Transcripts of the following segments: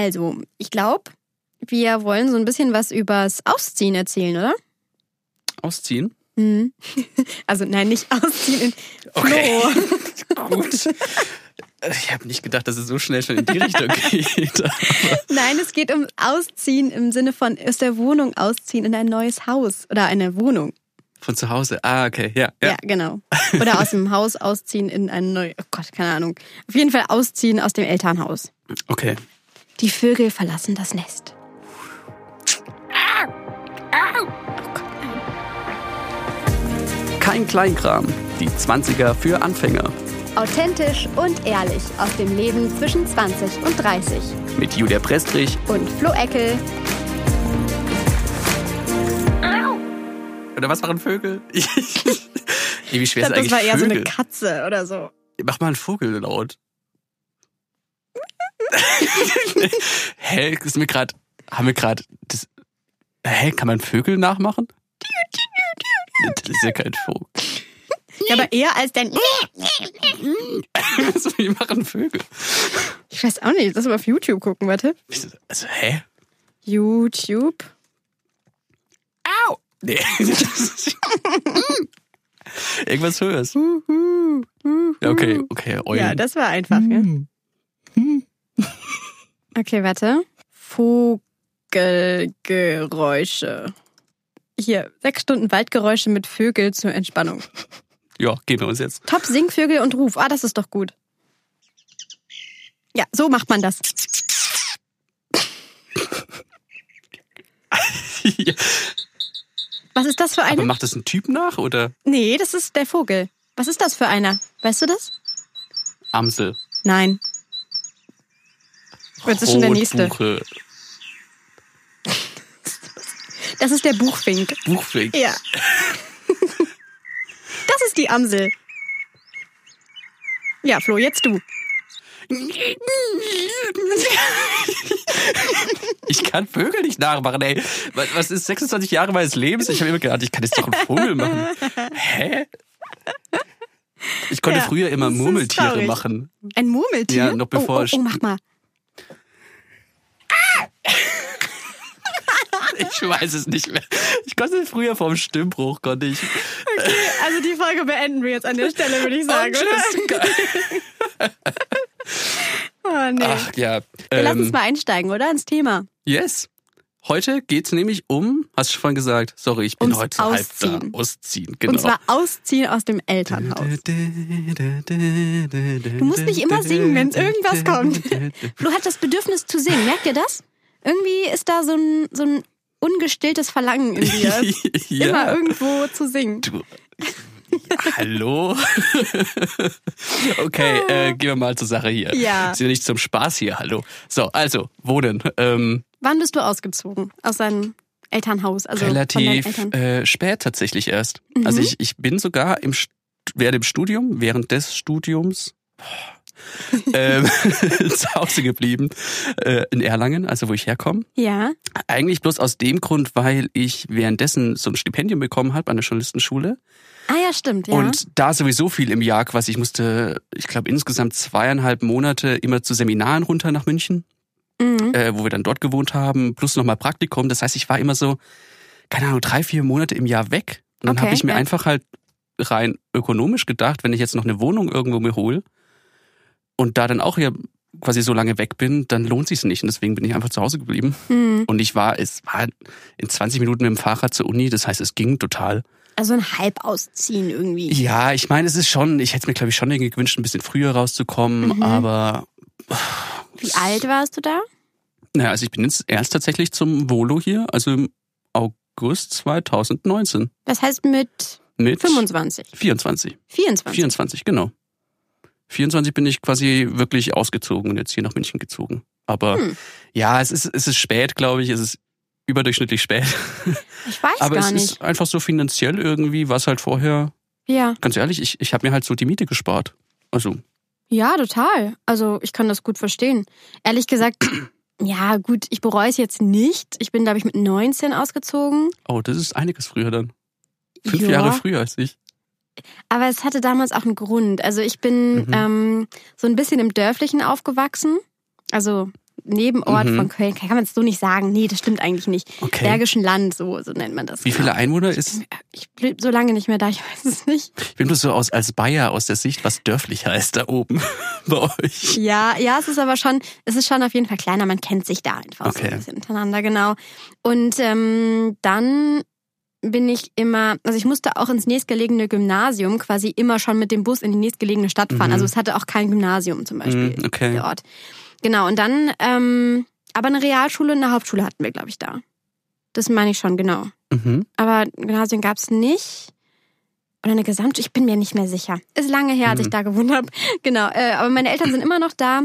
Also, ich glaube, wir wollen so ein bisschen was übers Ausziehen erzählen, oder? Ausziehen? Mhm. Also nein, nicht ausziehen in Okay. Flo. Gut. Ich habe nicht gedacht, dass es so schnell schon in die Richtung geht. Nein, es geht um Ausziehen im Sinne von aus der Wohnung ausziehen in ein neues Haus oder eine Wohnung. Von zu Hause. Ah, okay, ja. Ja, ja. genau. Oder aus dem Haus ausziehen in ein neues, oh Gott, keine Ahnung. Auf jeden Fall ausziehen aus dem Elternhaus. Okay. Die Vögel verlassen das Nest. Kein Kleinkram. Die 20er für Anfänger. Authentisch und ehrlich aus dem Leben zwischen 20 und 30. Mit Julia Prestrich. Und Flo Eckel. Oder was machen Vögel? Ey, wie schwer Ich ist glaube, das eigentlich war eher so Vögel? eine Katze oder so. Mach mal einen Vogel laut. Hä, ist mir gerade, haben wir gerade das. Hä, kann man Vögel nachmachen? Das ist ja kein Vogel. Ja, aber eher als dein. Also, wie machen Vögel? Ich weiß auch nicht, lass mal auf YouTube gucken, warte. Also, hä? YouTube. Au! Nee. Irgendwas höheres. Ja, okay, okay, Eulen. Ja, das war einfach, ja. Okay, warte. Vogelgeräusche. Hier, sechs Stunden Waldgeräusche mit Vögel zur Entspannung. ja, geben wir uns jetzt. Top Singvögel und Ruf. Ah, das ist doch gut. Ja, so macht man das. Was ist das für Aber eine? macht das ein Typ nach oder Nee, das ist der Vogel. Was ist das für einer? Weißt du das? Amsel? Nein. Das ist schon der nächste. Das ist der Buchfink. Buchfink. Ja. Das ist die Amsel. Ja, Flo, jetzt du. Ich kann Vögel nicht nachmachen, ey. Was ist 26 Jahre meines Lebens? Ich habe immer gedacht, ich kann jetzt doch einen Vogel machen. Hä? Ich konnte Ja, früher immer Murmeltiere machen. Ein Murmeltier? Ja, noch bevor Oh, oh, oh, mach mal. Ich weiß es nicht mehr. Ich konnte früher vom Stimmbruch, konnte ich. Also die Folge beenden wir jetzt an der Stelle, würde ich sagen, oder? Oh, nee. Ach ja. wir lassen uns Ähm, mal einsteigen, oder? Ins Thema. yes. Heute geht's nämlich um, hast du schon vorhin gesagt, sorry, ich bin Ums heute so halb Ausziehen. da. Ausziehen, genau. Und zwar ausziehen aus dem Elternhaus. Du musst nicht immer singen, wenn irgendwas kommt. Flo hat das Bedürfnis zu singen, merkt ihr das? Irgendwie ist da so ein, so ein ungestilltes Verlangen in dir, ja. immer irgendwo zu singen. Du, hallo? okay, äh, gehen wir mal zur Sache hier. Ja. Ist ja nicht zum Spaß hier, hallo. So, also, Wohnen. Ähm, Wann bist du ausgezogen aus deinem Elternhaus? Also relativ? Mhm. äh, spät tatsächlich erst. Also ich, ich bin sogar im, während dem Studium, während des Studiums ähm, zu Hause geblieben äh, in Erlangen, also wo ich herkomme. Ja. Eigentlich bloß aus dem Grund, weil ich währenddessen so ein Stipendium bekommen habe an der Journalistenschule. Ah ja, stimmt, ja. Und da sowieso viel im Jahr quasi. Ich musste, ich glaube, insgesamt zweieinhalb Monate immer zu Seminaren runter nach München, mhm. äh, wo wir dann dort gewohnt haben, plus nochmal Praktikum. Das heißt, ich war immer so, keine Ahnung, drei, vier Monate im Jahr weg. Und dann Okay, habe ich mir ja. einfach halt rein ökonomisch gedacht, wenn ich jetzt noch eine Wohnung irgendwo mir hole und da dann auch ja quasi so lange weg bin, dann lohnt sich's nicht. Und deswegen bin ich einfach zu Hause geblieben. Mhm. Und ich war, es war in 20 Minuten mit dem Fahrrad zur Uni, das heißt, es ging total. Also ein Halbausziehen irgendwie. Ja, ich meine, es ist schon, ich hätte mir, glaube ich, schon irgendwie gewünscht, ein bisschen früher rauszukommen, Mhm. aber Wie alt warst du da? naja, also ich bin jetzt erst tatsächlich zum Volo hier, also im August 2019. Das heißt mit Mit 25, 24. 24. 24, genau. 24 bin ich quasi wirklich ausgezogen und jetzt hier nach München gezogen. Aber Hm. ja, es ist, es ist spät, glaube ich. Es ist überdurchschnittlich spät. Ich weiß Aber gar es nicht. ist einfach so finanziell irgendwie, was halt vorher, Ja. ganz ehrlich, ich, ich habe mir halt so die Miete gespart. Also, Ja, total. Also ich kann das gut verstehen. Ehrlich gesagt, ja gut, ich bereue es jetzt nicht. Ich bin, glaube ich, mit 19 ausgezogen. oh, das ist einiges früher dann. Fünf Ja. Jahre früher als ich. Aber es hatte damals auch einen Grund. Also ich bin Mhm. ähm, so ein bisschen im Dörflichen aufgewachsen. Also Nebenort mhm. von Köln. Kann man es so nicht sagen. Nee, das stimmt eigentlich nicht. Okay. Bergischen Land, so, so nennt man das. Wie viele Einwohner ist? Ich bin so lange nicht mehr da, ich weiß es nicht. Ich bin bloß so aus, als Bayer aus der Sicht, was dörflich heißt da oben bei euch. Ja, ja, es ist aber schon, es ist schon auf jeden Fall kleiner. Man kennt sich da einfach okay. so ein bisschen untereinander, genau. Und ähm, dann bin ich immer, also ich musste auch ins nächstgelegene Gymnasium quasi immer schon mit dem Bus in die nächstgelegene Stadt fahren. Mhm. Also es hatte auch kein Gymnasium zum Beispiel, mhm, okay. der Ort. Genau, und dann, ähm, aber eine Realschule und eine Hauptschule hatten wir, glaube ich, da. Das meine ich schon, genau. Mhm. Aber Gymnasium gab es nicht. Oder eine Gesamtschule, ich bin mir nicht mehr sicher. Ist lange her, als ich mhm. da gewohnt habe. Genau, äh, aber meine Eltern sind immer noch da.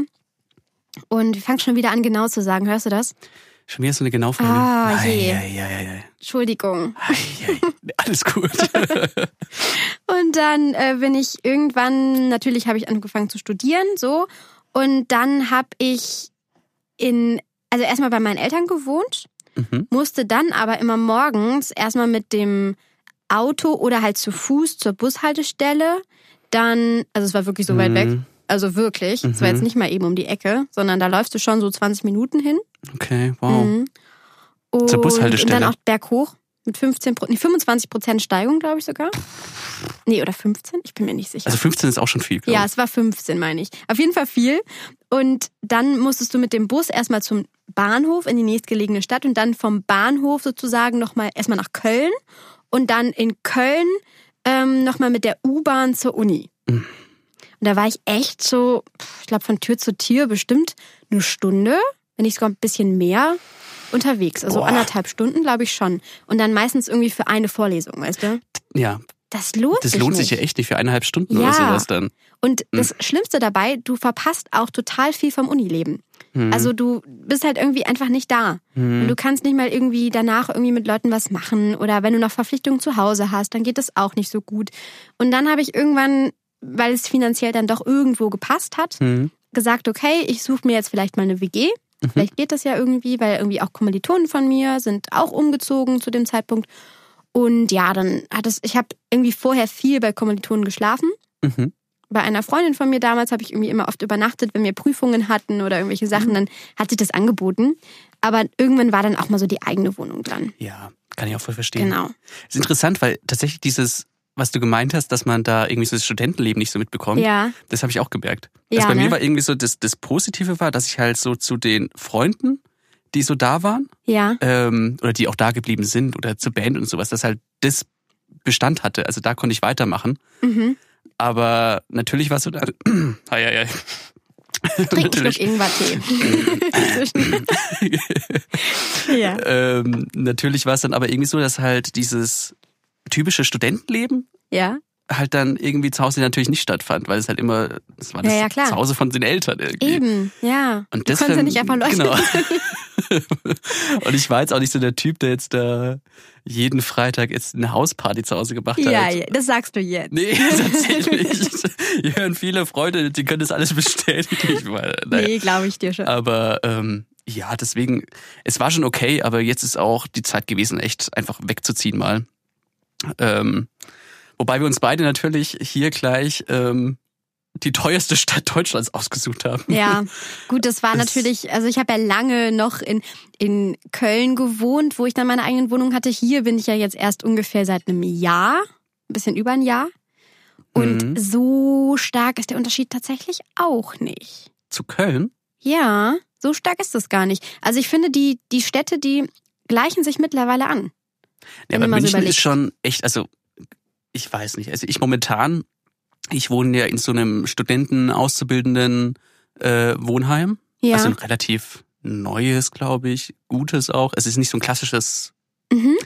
Und wir fangen schon wieder an, genau zu sagen. Hörst du das? Schon wieder so eine Genaufnahme. Ah, je. Ei, ei, ei, Entschuldigung. Alles gut. und dann äh, bin ich irgendwann, natürlich habe ich angefangen zu studieren, so. Und dann habe ich in, also erstmal bei meinen Eltern gewohnt, mhm. musste dann aber immer morgens erstmal mit dem Auto oder halt zu Fuß zur Bushaltestelle. Dann, also es war wirklich so mhm. weit weg. Mhm. Also wirklich. Es war jetzt mhm. nicht mal eben um die Ecke, sondern da läufst du schon so 20 Minuten hin. Okay, wow. Mhm. Und Zur Bushaltestelle. dann auch berghoch mit 15, nee, 25 Prozent Steigung, glaube ich sogar. Nee, oder 15? Ich bin mir nicht sicher. Also 15 ist auch schon viel, Ja, es war 15, meine ich. Auf jeden Fall viel. Und dann musstest du mit dem Bus erstmal zum Bahnhof in die nächstgelegene Stadt und dann vom Bahnhof sozusagen nochmal erstmal nach Köln und dann in Köln ähm, nochmal mit der U-Bahn zur Uni. Mhm. Und da war ich echt so, ich glaube, von Tür zu Tür bestimmt eine Stunde, wenn nicht sogar ein bisschen mehr unterwegs. Also Boah. anderthalb Stunden, glaube ich schon. Und dann meistens irgendwie für eine Vorlesung, weißt du? Ja. Das lohnt sich. Das lohnt sich ja echt nicht für eineinhalb Stunden ja. oder sowas dann. Und hm. das Schlimmste dabei, du verpasst auch total viel vom Unileben. Hm. Also du bist halt irgendwie einfach nicht da. Hm. Und du kannst nicht mal irgendwie danach irgendwie mit Leuten was machen. Oder wenn du noch Verpflichtungen zu Hause hast, dann geht das auch nicht so gut. Und dann habe ich irgendwann weil es finanziell dann doch irgendwo gepasst hat, mhm. gesagt, okay, ich suche mir jetzt vielleicht mal eine WG. Mhm. Vielleicht geht das ja irgendwie, weil irgendwie auch Kommilitonen von mir sind auch umgezogen zu dem Zeitpunkt. Und ja, dann hat es, ich habe irgendwie vorher viel bei Kommilitonen geschlafen. Mhm. Bei einer Freundin von mir damals habe ich irgendwie immer oft übernachtet, wenn wir Prüfungen hatten oder irgendwelche Sachen, mhm. dann hat sich das angeboten. Aber irgendwann war dann auch mal so die eigene Wohnung dran. Ja, kann ich auch voll verstehen. Genau. ist interessant, weil tatsächlich dieses was du gemeint hast, dass man da irgendwie so das Studentenleben nicht so mitbekommt. Ja. Das habe ich auch gemerkt. Ja, also bei ne? mir war irgendwie so das, das Positive war, dass ich halt so zu den Freunden, die so da waren, ja. ähm, oder die auch da geblieben sind oder zur Band und sowas, dass halt das Bestand hatte. Also da konnte ich weitermachen. Mhm. Aber natürlich war es so da. ai, ai, ai. Trink Schluck Ingwertee. ja. ähm, natürlich war es dann aber irgendwie so, dass halt dieses typische Studentenleben ja. halt dann irgendwie zu Hause natürlich nicht stattfand, weil es halt immer, das war das ja, ja, Zuhause von den Eltern irgendwie. Eben, ja. Und das ja nicht einfach Leute. Genau. und ich war jetzt auch nicht so der Typ, der jetzt da jeden Freitag jetzt eine Hausparty zu Hause gemacht hat. Ja, das sagst du jetzt. Nee, tatsächlich. Hier hören viele Freunde, die können das alles bestätigen. Weil, naja. Nee, glaube ich dir schon. Aber ähm, ja, deswegen, es war schon okay, aber jetzt ist auch die Zeit gewesen, echt einfach wegzuziehen mal. Ähm, wobei wir uns beide natürlich hier gleich ähm, die teuerste Stadt Deutschlands ausgesucht haben. Ja, gut, das war natürlich, also ich habe ja lange noch in, in Köln gewohnt, wo ich dann meine eigene Wohnung hatte. Hier bin ich ja jetzt erst ungefähr seit einem Jahr, ein bisschen über ein Jahr. Und mhm. so stark ist der Unterschied tatsächlich auch nicht. Zu Köln? Ja, so stark ist das gar nicht. Also ich finde, die, die Städte, die gleichen sich mittlerweile an. Ja, aber München so ist schon echt, also ich weiß nicht. Also ich momentan, ich wohne ja in so einem Studenten-auszubildenden äh, Wohnheim. Ja. Also ein relativ neues, glaube ich, gutes auch. Es ist nicht so ein klassisches, mhm.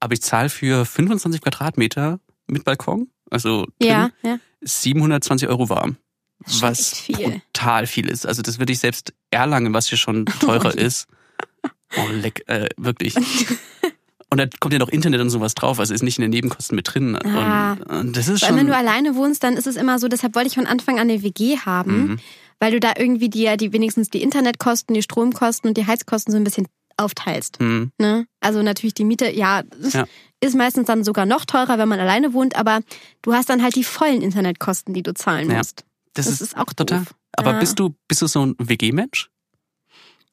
aber ich zahle für 25 Quadratmeter mit Balkon, also drin, ja, ja. 720 Euro warm. Was viel. total viel ist. Also das würde ich selbst Erlangen, was hier schon teurer ist. Oh, leck, äh, wirklich. Und da kommt ja noch Internet und sowas drauf, also ist nicht in den Nebenkosten mit drin. Ah. Und, und das ist Weil schon. wenn du alleine wohnst, dann ist es immer so, deshalb wollte ich von Anfang an eine WG haben, mhm. weil du da irgendwie dir die wenigstens die Internetkosten, die Stromkosten und die Heizkosten so ein bisschen aufteilst. Mhm. Ne? Also natürlich die Miete, ja, ja, ist meistens dann sogar noch teurer, wenn man alleine wohnt, aber du hast dann halt die vollen Internetkosten, die du zahlen musst. Das, das ist, ist, auch total. Doof. Aber ja. bist du bist du so ein WG-Mensch?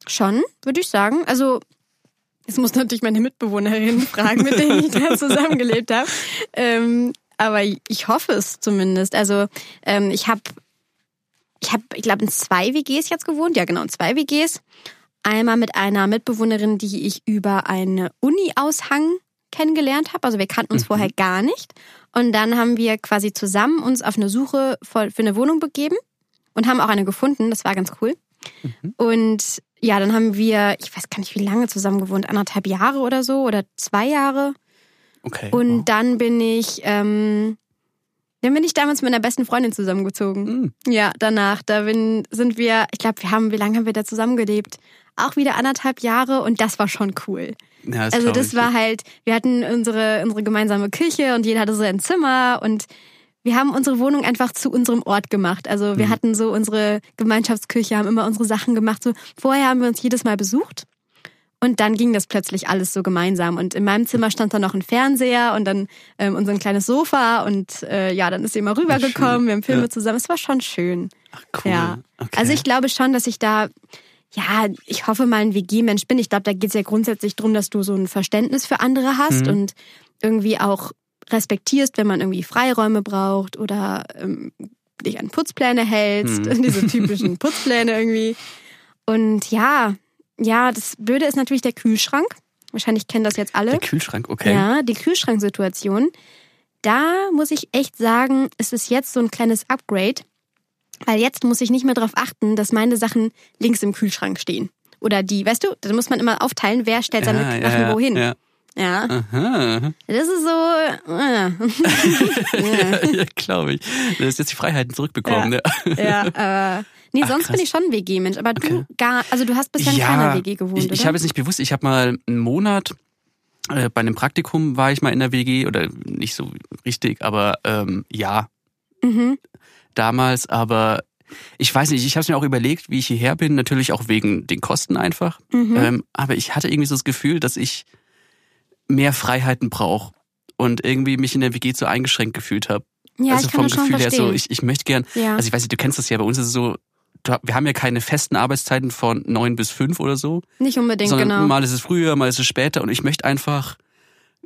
Schon, würde ich sagen. Also es muss natürlich meine Mitbewohnerin fragen, mit denen ich da zusammengelebt habe. Ähm, aber ich hoffe es zumindest. Also ähm, ich habe, ich habe, ich glaube, in zwei WGs jetzt gewohnt. Ja, genau, in zwei WGs. Einmal mit einer Mitbewohnerin, die ich über eine Uni-Aushang kennengelernt habe. Also wir kannten uns mhm. vorher gar nicht. Und dann haben wir quasi zusammen uns auf eine Suche für eine Wohnung begeben und haben auch eine gefunden. Das war ganz cool. Mhm. Und ja, dann haben wir, ich weiß gar nicht, wie lange zusammen gewohnt, anderthalb Jahre oder so oder zwei Jahre. Okay. Und wow. dann bin ich, ähm, dann bin ich damals mit einer besten Freundin zusammengezogen. Mhm. Ja, danach. Da bin, sind wir, ich glaube, wir haben, wie lange haben wir da zusammengelebt? Auch wieder anderthalb Jahre und das war schon cool. Ja, das also das war halt, wir hatten unsere, unsere gemeinsame Küche und jeder hatte so ein Zimmer und wir haben unsere Wohnung einfach zu unserem Ort gemacht. Also wir mhm. hatten so unsere Gemeinschaftsküche, haben immer unsere Sachen gemacht. So vorher haben wir uns jedes Mal besucht. Und dann ging das plötzlich alles so gemeinsam. Und in meinem Zimmer stand dann noch ein Fernseher und dann ähm, unser kleines Sofa. Und äh, ja, dann ist sie immer rübergekommen. Wir haben Filme ja. zusammen. Es war schon schön. Ach, cool. Ja. Okay. Also ich glaube schon, dass ich da, ja, ich hoffe mal ein WG-Mensch bin. Ich glaube, da geht es ja grundsätzlich darum, dass du so ein Verständnis für andere hast mhm. und irgendwie auch respektierst, wenn man irgendwie Freiräume braucht oder ähm, dich an Putzpläne hältst, hm. diese typischen Putzpläne irgendwie. Und ja, ja, das Blöde ist natürlich der Kühlschrank. Wahrscheinlich kennen das jetzt alle. Der Kühlschrank, okay. Ja, die Kühlschranksituation. Da muss ich echt sagen, ist es jetzt so ein kleines Upgrade, weil jetzt muss ich nicht mehr darauf achten, dass meine Sachen links im Kühlschrank stehen. Oder die, weißt du, da muss man immer aufteilen, wer stellt seine ja, Sachen ja, wohin. Ja. Ja. Aha. Das ist so. Äh. ja, ja glaube ich. Du hast jetzt die Freiheiten zurückbekommen. Ja, ja. ja äh, nee, Ach, sonst krass. bin ich schon ein WG-Mensch. Aber okay. du gar, also du hast bisher in keiner WG gewohnt, ich, oder? Ich habe es nicht bewusst. Ich habe mal einen Monat äh, bei einem Praktikum war ich mal in der WG oder nicht so richtig, aber ähm, ja. Mhm. Damals, aber ich weiß nicht, ich habe es mir auch überlegt, wie ich hierher bin, natürlich auch wegen den Kosten einfach. Mhm. Ähm, aber ich hatte irgendwie so das Gefühl, dass ich mehr Freiheiten brauche und irgendwie mich in der WG so eingeschränkt gefühlt habe. Ja, also vom Gefühl her so, ich, ich möchte gern, ja. also ich weiß nicht, du kennst das ja, bei uns ist es so, wir haben ja keine festen Arbeitszeiten von neun bis fünf oder so. Nicht unbedingt, sondern genau. Mal ist es früher, mal ist es später und ich möchte einfach,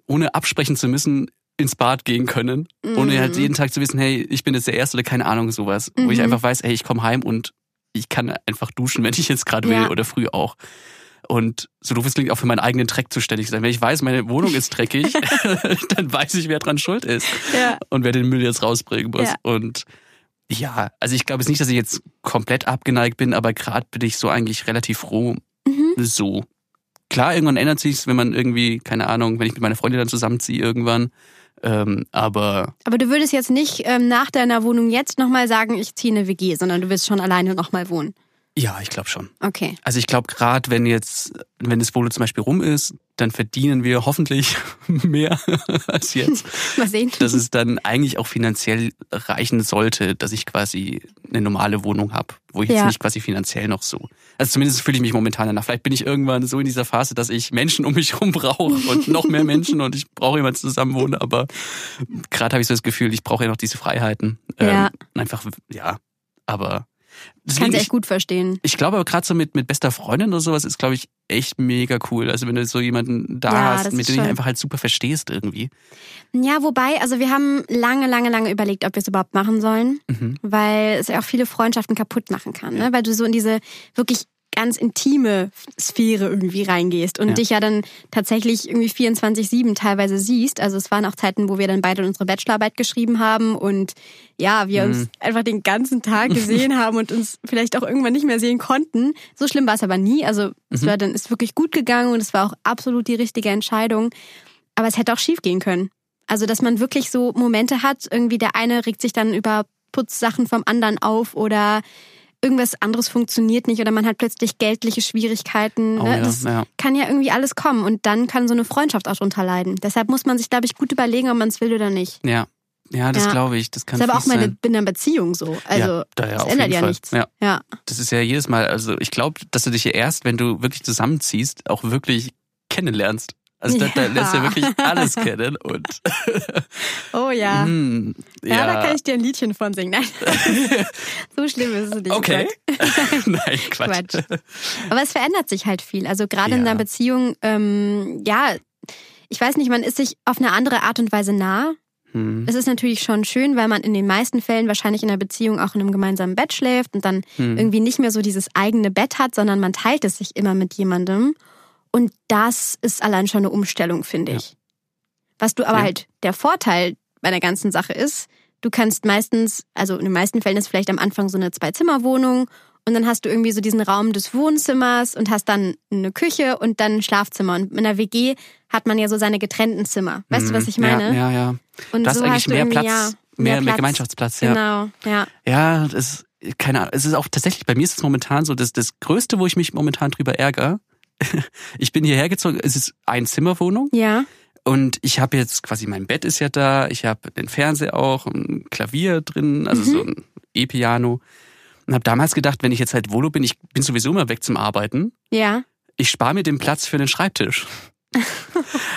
ohne absprechen zu müssen, ins Bad gehen können, mhm. ohne halt jeden Tag zu wissen, hey, ich bin jetzt der Erste oder keine Ahnung, sowas. Mhm. Wo ich mhm. einfach weiß, hey, ich komme heim und ich kann einfach duschen, wenn ich jetzt gerade will ja. oder früh auch. Und so doof es klingt, auch für meinen eigenen Dreck zuständig sein. Wenn ich weiß, meine Wohnung ist dreckig, dann weiß ich, wer dran schuld ist. Ja. Und wer den Müll jetzt rausbringen muss. Ja. Und ja, also ich glaube es nicht, dass ich jetzt komplett abgeneigt bin, aber gerade bin ich so eigentlich relativ froh. Mhm. So. Klar, irgendwann ändert sich's, wenn man irgendwie, keine Ahnung, wenn ich mit meiner Freundin dann zusammenziehe irgendwann. Ähm, aber. Aber du würdest jetzt nicht ähm, nach deiner Wohnung jetzt nochmal sagen, ich ziehe eine WG, sondern du willst schon alleine nochmal wohnen. Ja, ich glaube schon. Okay. Also ich glaube gerade, wenn jetzt, wenn das Volo zum Beispiel rum ist, dann verdienen wir hoffentlich mehr als jetzt. Mal sehen. Dass es dann eigentlich auch finanziell reichen sollte, dass ich quasi eine normale Wohnung habe, wo ich ja. jetzt nicht quasi finanziell noch so. Also zumindest fühle ich mich momentan danach. Vielleicht bin ich irgendwann so in dieser Phase, dass ich Menschen um mich herum brauche und noch mehr Menschen und ich brauche jemanden zusammen wohnen. Aber gerade habe ich so das Gefühl, ich brauche ja noch diese Freiheiten. Ja. Ähm, einfach, ja. Aber das Kannst du echt gut verstehen. Ich glaube aber gerade so mit, mit bester Freundin oder sowas ist, glaube ich, echt mega cool. Also wenn du so jemanden da ja, hast, mit dem du dich einfach halt super verstehst irgendwie. Ja, wobei, also wir haben lange, lange, lange überlegt, ob wir es überhaupt machen sollen, mhm. weil es ja auch viele Freundschaften kaputt machen kann, ne? weil du so in diese wirklich ganz intime Sphäre irgendwie reingehst und ja. dich ja dann tatsächlich irgendwie 24-7 teilweise siehst. Also es waren auch Zeiten, wo wir dann beide unsere Bachelorarbeit geschrieben haben und ja, wir mhm. uns einfach den ganzen Tag gesehen haben und uns vielleicht auch irgendwann nicht mehr sehen konnten. So schlimm war es aber nie. Also es mhm. war dann ist wirklich gut gegangen und es war auch absolut die richtige Entscheidung. Aber es hätte auch schief gehen können. Also dass man wirklich so Momente hat, irgendwie der eine regt sich dann über Putzsachen vom anderen auf oder irgendwas anderes funktioniert nicht oder man hat plötzlich geldliche Schwierigkeiten. Oh, ne? ja, das ja. kann ja irgendwie alles kommen und dann kann so eine Freundschaft auch drunter leiden. Deshalb muss man sich, glaube ich, gut überlegen, ob man es will oder nicht. Ja. Ja, das ja. glaube ich. Das kann Das ist aber auch meine, in einer Beziehung so. Also, das ändert ja Fall. nichts. Ja. ja. Das ist ja jedes Mal, also ich glaube, dass du dich ja erst, wenn du wirklich zusammenziehst, auch wirklich kennenlernst. Also da, da lässt er wirklich alles kennen und Oh ja. mm, ja. ja. da kann ich dir ein Liedchen von singen. Nein. so schlimm ist es nicht. Okay. Quatsch. Nein, Quatsch. Quatsch. Aber es verändert sich halt viel. Also gerade in Ja. einer Beziehung, ähm, ja, ich weiß nicht, man ist sich auf eine andere Art und Weise nah. Hm. Es ist natürlich schon schön, weil man in den meisten Fällen wahrscheinlich in einer Beziehung auch in einem gemeinsamen Bett schläft und dann Hm. irgendwie nicht mehr so dieses eigene Bett hat, sondern man teilt es sich immer mit jemandem. Und das ist allein schon eine Umstellung, finde Ja. ich. Was du aber Ja. halt der Vorteil bei der ganzen Sache ist, du kannst meistens, also in den meisten Fällen ist vielleicht am Anfang so eine Zwei-Zimmer-Wohnung und dann hast du irgendwie so diesen Raum des Wohnzimmers und hast dann eine Küche und dann ein Schlafzimmer. Und in einer WG hat man ja so seine getrennten Zimmer. Weißt du, was ich meine? Mhm. Ja, ja, ja. Und Du hast so eigentlich hast du mehr Platz, ja, mehr, mehr Platz. Gemeinschaftsplatz, ja. Genau, ja. Ja, das ist, keine Ahnung. Es ist auch tatsächlich, bei mir ist es momentan so, dass das Größte, wo ich mich momentan drüber ärgere, ich bin hierher gezogen, es ist ein Zimmerwohnung Ja. und ich habe jetzt quasi, mein Bett ist ja da, ich habe den Fernseher auch, ein Klavier drin, also Mhm. so ein E-Piano. Und habe damals gedacht, wenn ich jetzt halt Volo bin, ich bin sowieso immer weg zum Arbeiten, Ja. ich spare mir den Platz für den Schreibtisch.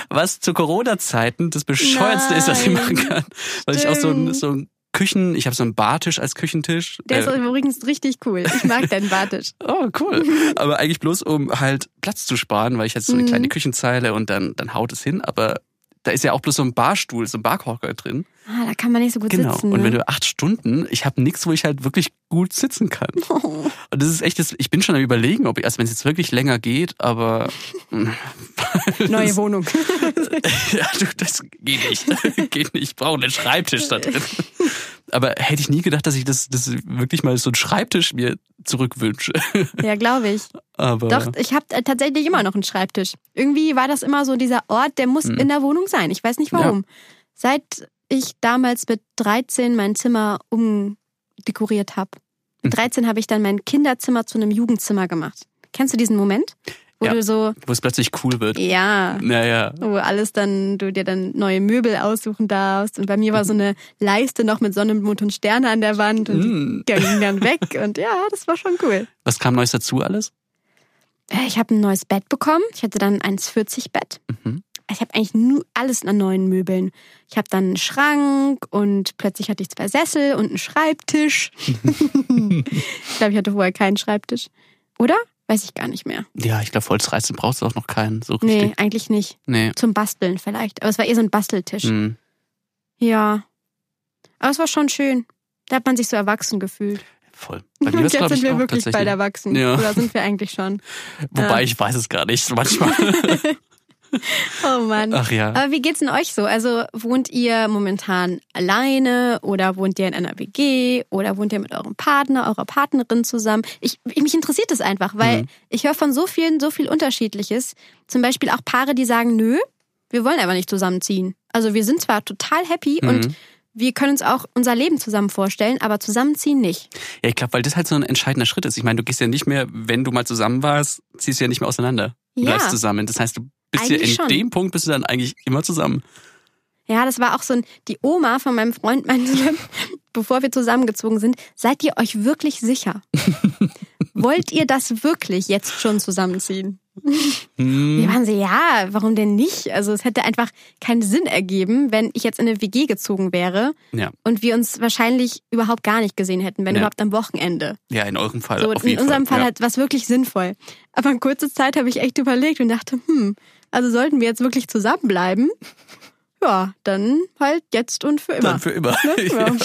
Was zu Corona-Zeiten das bescheuertste ist, was ich Nein. machen kann. Weil ich auch so ein, Stimmt. so ein Küchen, ich habe so einen Bartisch als Küchentisch. Der ist Äh, übrigens richtig cool. Ich mag deinen Bartisch. oh, cool. Aber eigentlich bloß, um halt Platz zu sparen, weil ich jetzt so eine Mhm. kleine Küchenzeile und dann, dann haut es hin. Aber da ist ja auch bloß so ein Barstuhl, so ein Barhocker drin. Ah, da kann man nicht so gut Genau. sitzen. Und wenn ne? du acht Stunden, ich habe nichts, wo ich halt wirklich gut sitzen kann. Oh. Und das ist echt, das, ich bin schon am überlegen, ob ich, also wenn es jetzt wirklich länger geht, aber Neue Wohnung. ja, du, das geht nicht. geht nicht. Ich brauche einen Schreibtisch da drin. Aber hätte ich nie gedacht, dass ich das, das wirklich mal so einen Schreibtisch mir zurückwünsche. ja, glaube ich. Aber Doch, ich habe tatsächlich immer noch einen Schreibtisch. Irgendwie war das immer so dieser Ort, der muss in der Wohnung sein. Ich weiß nicht warum. Seit ich damals mit 13 mein Zimmer umdekoriert habe. Mit 13 habe ich dann mein Kinderzimmer zu einem Jugendzimmer gemacht. Kennst du diesen Moment? Wo Ja. du so, wo es plötzlich cool wird. ja, Naja. wo alles dann, du dir dann neue Möbel aussuchen darfst. Und bei mir war so eine Leiste noch mit Sonne, Mond und Sterne an der Wand und Mm. die ging dann weg. Und ja, das war schon cool. Was kam Neues dazu alles? Äh, Ich habe ein neues Bett bekommen. Ich hatte dann ein 1,40-Bett. Mhm. Ich habe eigentlich nur alles an neuen Möbeln. Ich habe dann einen Schrank und plötzlich hatte ich zwei Sessel und einen Schreibtisch. ich glaube, ich hatte vorher keinen Schreibtisch. Oder? Weiß ich gar nicht mehr. Ja, ich glaube, Holzreizen brauchst du auch noch keinen, so Nee, richtig. eigentlich nicht. Nee. Zum Basteln vielleicht. Aber es war eher so ein Basteltisch. Hm. Ja. Aber es war schon schön. Da hat man sich so erwachsen gefühlt. Voll. Bei mir Und jetzt sind wir wirklich bald erwachsen. Ja. Oder sind wir eigentlich schon? Wobei, Ja. ich weiß es gar nicht. Manchmal. Oh Mann. Ach ja. Aber wie geht's denn euch so? Also wohnt ihr momentan alleine oder wohnt ihr in einer WG oder wohnt ihr mit eurem Partner, eurer Partnerin zusammen? Ich, mich interessiert das einfach, weil Mhm. ich höre von so vielen so viel Unterschiedliches. Zum Beispiel auch Paare, die sagen, nö, wir wollen einfach nicht zusammenziehen. Also wir sind zwar total happy Mhm. und wir können uns auch unser Leben zusammen vorstellen, aber zusammenziehen nicht. Ja, ich glaube, weil das halt so ein entscheidender Schritt ist. Ich meine, du gehst ja nicht mehr, wenn du mal zusammen warst, ziehst du ja nicht mehr auseinander. Du Ja. bleibst zusammen. Das heißt, du bist ja in schon. dem Punkt bist du dann eigentlich immer zusammen. Ja, das war auch so ein, die Oma von meinem Freund meinte, bevor wir zusammengezogen sind, seid ihr euch wirklich sicher? Wollt ihr das wirklich jetzt schon zusammenziehen? Hm. Wir waren so, ja, warum denn nicht? Also es hätte einfach keinen Sinn ergeben, wenn ich jetzt in eine WG gezogen wäre Ja. und wir uns wahrscheinlich überhaupt gar nicht gesehen hätten, wenn Ja. überhaupt am Wochenende. Ja, in eurem Fall So, auf in jeden unserem Fall ja. halt was wirklich sinnvoll. Aber in kurzer Zeit habe ich echt überlegt und dachte, hm, also sollten wir jetzt wirklich zusammenbleiben? Ja, dann halt jetzt und für immer. Dann für immer. Ne? Ja.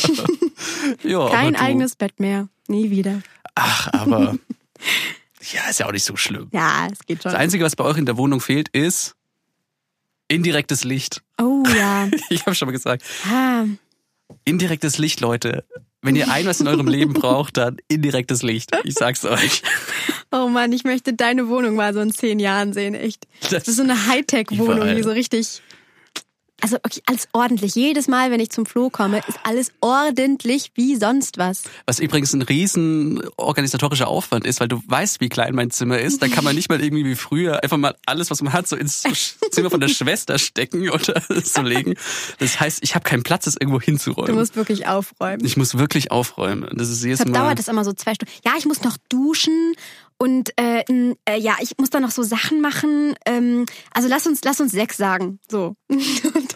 ja, Kein eigenes Bett mehr. Nie wieder. Ach, aber ja, ist ja auch nicht so schlimm. Ja, es geht schon. Das Einzige, was bei euch in der Wohnung fehlt, ist indirektes Licht. Oh ja. Ich habe schon mal gesagt, Ah, indirektes Licht, Leute. Wenn ihr ein was in eurem Leben braucht, dann indirektes Licht. Ich sag's euch. oh Mann, ich möchte deine Wohnung mal so in zehn Jahren sehen, echt. Das- Das ist so eine Hightech-Wohnung, die so richtig. Also okay, alles ordentlich. Jedes Mal, wenn ich zum Flo komme, ist alles ordentlich wie sonst was. Was übrigens ein riesen organisatorischer Aufwand ist, weil du weißt, wie klein mein Zimmer ist. Da kann man nicht mal irgendwie wie früher einfach mal alles, was man hat, so ins Zimmer von der Schwester stecken oder so legen. Das heißt, ich habe keinen Platz, das irgendwo Du hinzuräumen. musst wirklich aufräumen. Ich muss wirklich aufräumen. Das ist jedes Deshalb Mal. dauert das immer so zwei Stunden. Ja, ich muss noch duschen Und äh, äh, ja, ich muss da noch so Sachen machen. Ähm, also lass uns, lass uns sechs sagen. So.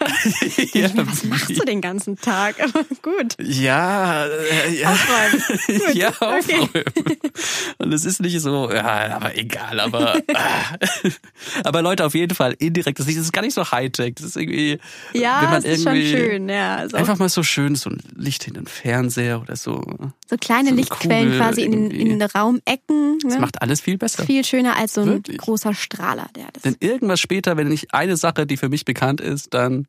ja, was machst du den ganzen Tag? gut. Ja, äh, ja. Aufräumen. Gut. ja, aufräumen. Okay. Und es ist nicht so, ja, aber egal, aber. ah. aber Leute, auf jeden Fall, indirektes Licht, das ist gar nicht so Hightech. Das ist irgendwie. Ja, wenn man das ist schon schön, ja. Also einfach mal so schön, so ein Licht in den Fernseher oder so. So kleine so Lichtquellen quasi in, in den Raumecken. Ne? Das macht alles viel besser. Viel schöner als so ein Wirklich? großer Strahler. Der das Denn irgendwas später, wenn nicht eine Sache, die für mich bekannt ist, dann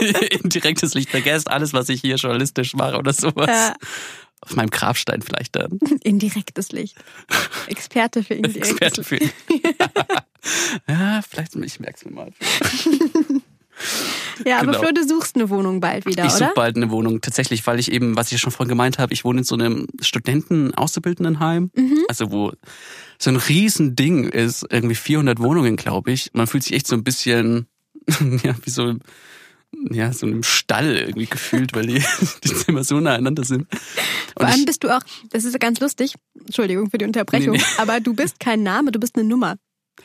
indirektes Licht. Vergesst alles, was ich hier journalistisch mache oder sowas. Ja. Auf meinem Grabstein vielleicht dann. Indirektes Licht. Experte für indirektes Experte für Ja, vielleicht, ich merke es mir mal. Ja, aber genau. Flo, du suchst eine Wohnung bald wieder, ich oder? Ich suche bald eine Wohnung, tatsächlich, weil ich eben, was ich schon vorhin gemeint habe, ich wohne in so einem Studenten-Auszubildendenheim, mhm. also wo so ein Riesending ist, irgendwie 400 Wohnungen, glaube ich. Man fühlt sich echt so ein bisschen, ja, wie so ja, so einem Stall irgendwie gefühlt, weil die, die Zimmer so nah aneinander sind. Und Vor allem bist du auch, das ist ganz lustig, Entschuldigung für die Unterbrechung, nee, nee. aber du bist kein Name, du bist eine Nummer.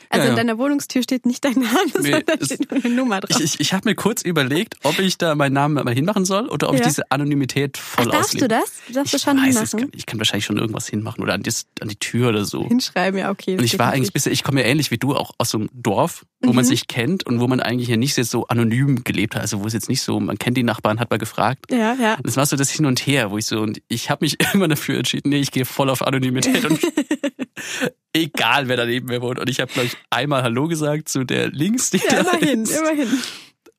Also ja, ja. in deiner Wohnungstür steht nicht dein Name, nee, sondern es, steht nur eine Nummer drauf. Ich, ich, ich habe mir kurz überlegt, ob ich da meinen Namen mal hinmachen soll oder ob ja. ich diese Anonymität voll Ach, Darfst auslebe. du das? Du darfst ich schon weiß, hinmachen? Kann, ich kann wahrscheinlich schon irgendwas hinmachen oder an die, an die Tür oder so. Hinschreiben, ja, okay. Und ich war eigentlich bisher, ich komme ja ähnlich wie du auch aus so einem Dorf, wo mhm. man sich kennt und wo man eigentlich ja nicht so anonym gelebt hat. Also wo es jetzt nicht so, man kennt die Nachbarn, hat mal gefragt. Ja, ja. Und es war so das Hin und Her, wo ich so, und ich habe mich irgendwann dafür entschieden, nee, ich gehe voll auf Anonymität und egal wer daneben mir wohnt. Und ich habe, glaube ich, einmal Hallo gesagt zu der links, die ja, da immerhin, ist. immerhin.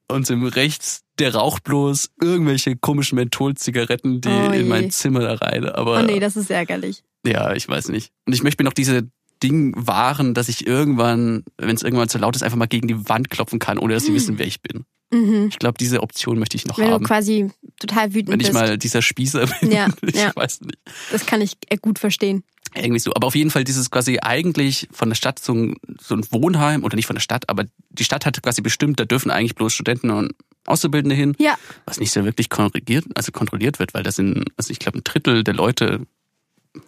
Und zum rechts, der raucht bloß irgendwelche komischen Mentholzigaretten, die oh in mein Zimmer da rein. Aber, oh nee, das ist ärgerlich. Ja, ich weiß nicht. Und ich möchte mir noch diese Ding wahren, dass ich irgendwann, wenn es irgendwann zu laut ist, einfach mal gegen die Wand klopfen kann, ohne dass sie mhm. wissen, wer ich bin. Mhm. Ich glaube, diese Option möchte ich noch wenn haben. Wenn du quasi total wütend bist. Wenn ich bist. mal dieser Spießer bin. Ja, ich ja. weiß nicht. Das kann ich gut verstehen. Irgendwie so. Aber auf jeden Fall dieses quasi eigentlich von der Stadt so ein, so ein Wohnheim, oder nicht von der Stadt, aber die Stadt hat quasi bestimmt, da dürfen eigentlich bloß Studenten und Auszubildende hin. Ja. Was nicht so wirklich kontrolliert, also kontrolliert wird, weil das sind, also ich glaube, ein Drittel der Leute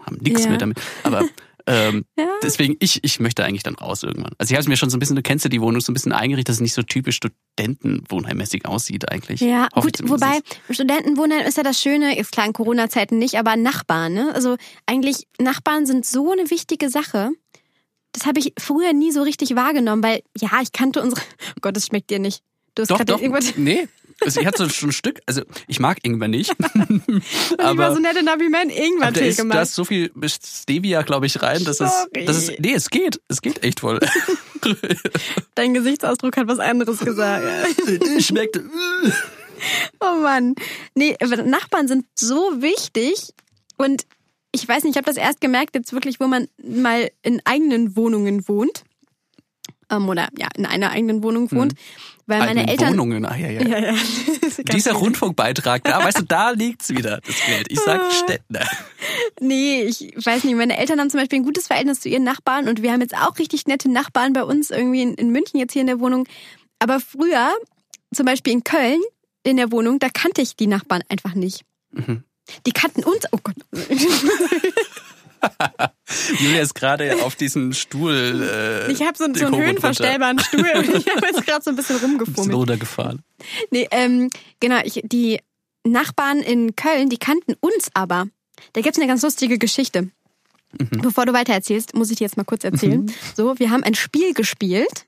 haben nichts ja. mehr damit. Aber ähm, ja. Deswegen, ich, ich möchte eigentlich dann raus irgendwann. Also ich habe mir schon so ein bisschen, du kennst ja die Wohnung, so ein bisschen eingerichtet, dass es nicht so typisch Studentenwohnheimmäßig aussieht eigentlich. Ja, Hoffe gut, wobei Studentenwohnheim ist ja das Schöne, ist klar in Corona-Zeiten nicht, aber Nachbarn, ne? Also eigentlich, Nachbarn sind so eine wichtige Sache. Das habe ich früher nie so richtig wahrgenommen, weil ja, ich kannte unsere. Oh Gott, das schmeckt dir nicht. Du hast doch, doch. Irgendwas nee, also ich hatte schon ein Stück, also ich mag Ingwer nicht. aber ich war so nett in Nabiman Ingwer-Tee gemacht. Da ist so viel Stevia, glaube ich, rein, dass es, das ist, nee, es geht, es geht echt voll. Dein Gesichtsausdruck hat was anderes gesagt. Schmeckt. oh Mann. Nee, Nachbarn sind so wichtig und ich weiß nicht, ich habe das erst gemerkt, jetzt wirklich, wo man mal in eigenen Wohnungen wohnt ähm, oder ja, in einer eigenen Wohnung wohnt. Hm. Weil meine Eigenen Eltern. Wohnungen, ah, ja, ja. ja, ja. Dieser Rundfunkbeitrag, da, weißt du, da liegt's wieder, das Geld. Ich sag Städtner. Nee, ich weiß nicht. Meine Eltern haben zum Beispiel ein gutes Verhältnis zu ihren Nachbarn und wir haben jetzt auch richtig nette Nachbarn bei uns irgendwie in, in München jetzt hier in der Wohnung. Aber früher, zum Beispiel in Köln in der Wohnung, da kannte ich die Nachbarn einfach nicht. Mhm. Die kannten uns. Oh Gott. Julia ist gerade auf diesen Stuhl. Äh, ich habe so, so einen höhenverstellbaren Stuhl. Ich habe jetzt gerade so ein bisschen rumgefummelt. Ein runtergefahren. Nee, ähm, genau. Ich, die Nachbarn in Köln, die kannten uns aber. Da gibt's eine ganz lustige Geschichte. Mhm. Bevor du weiter erzählst, muss ich dir jetzt mal kurz erzählen. Mhm. So, wir haben ein Spiel gespielt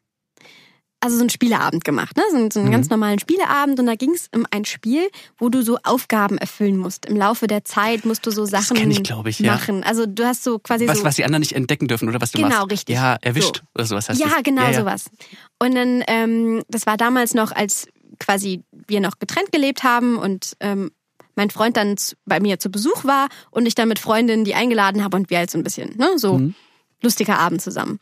also so einen Spieleabend gemacht, ne? So, einen, so einen mhm. ganz normalen Spieleabend und da ging es um ein Spiel, wo du so Aufgaben erfüllen musst. Im Laufe der Zeit musst du so Sachen das ich, ich, ja. machen. Also du hast so quasi was, so was die anderen nicht entdecken dürfen oder was du genau, machst. Genau, richtig. Ja, erwischt so. oder sowas heißt Ja, das. genau ja, ja. sowas. Und dann, ähm, das war damals noch, als quasi wir noch getrennt gelebt haben und ähm, mein Freund dann bei mir zu Besuch war und ich dann mit Freundinnen die eingeladen habe und wir halt so ein bisschen, ne, so mhm. lustiger Abend zusammen.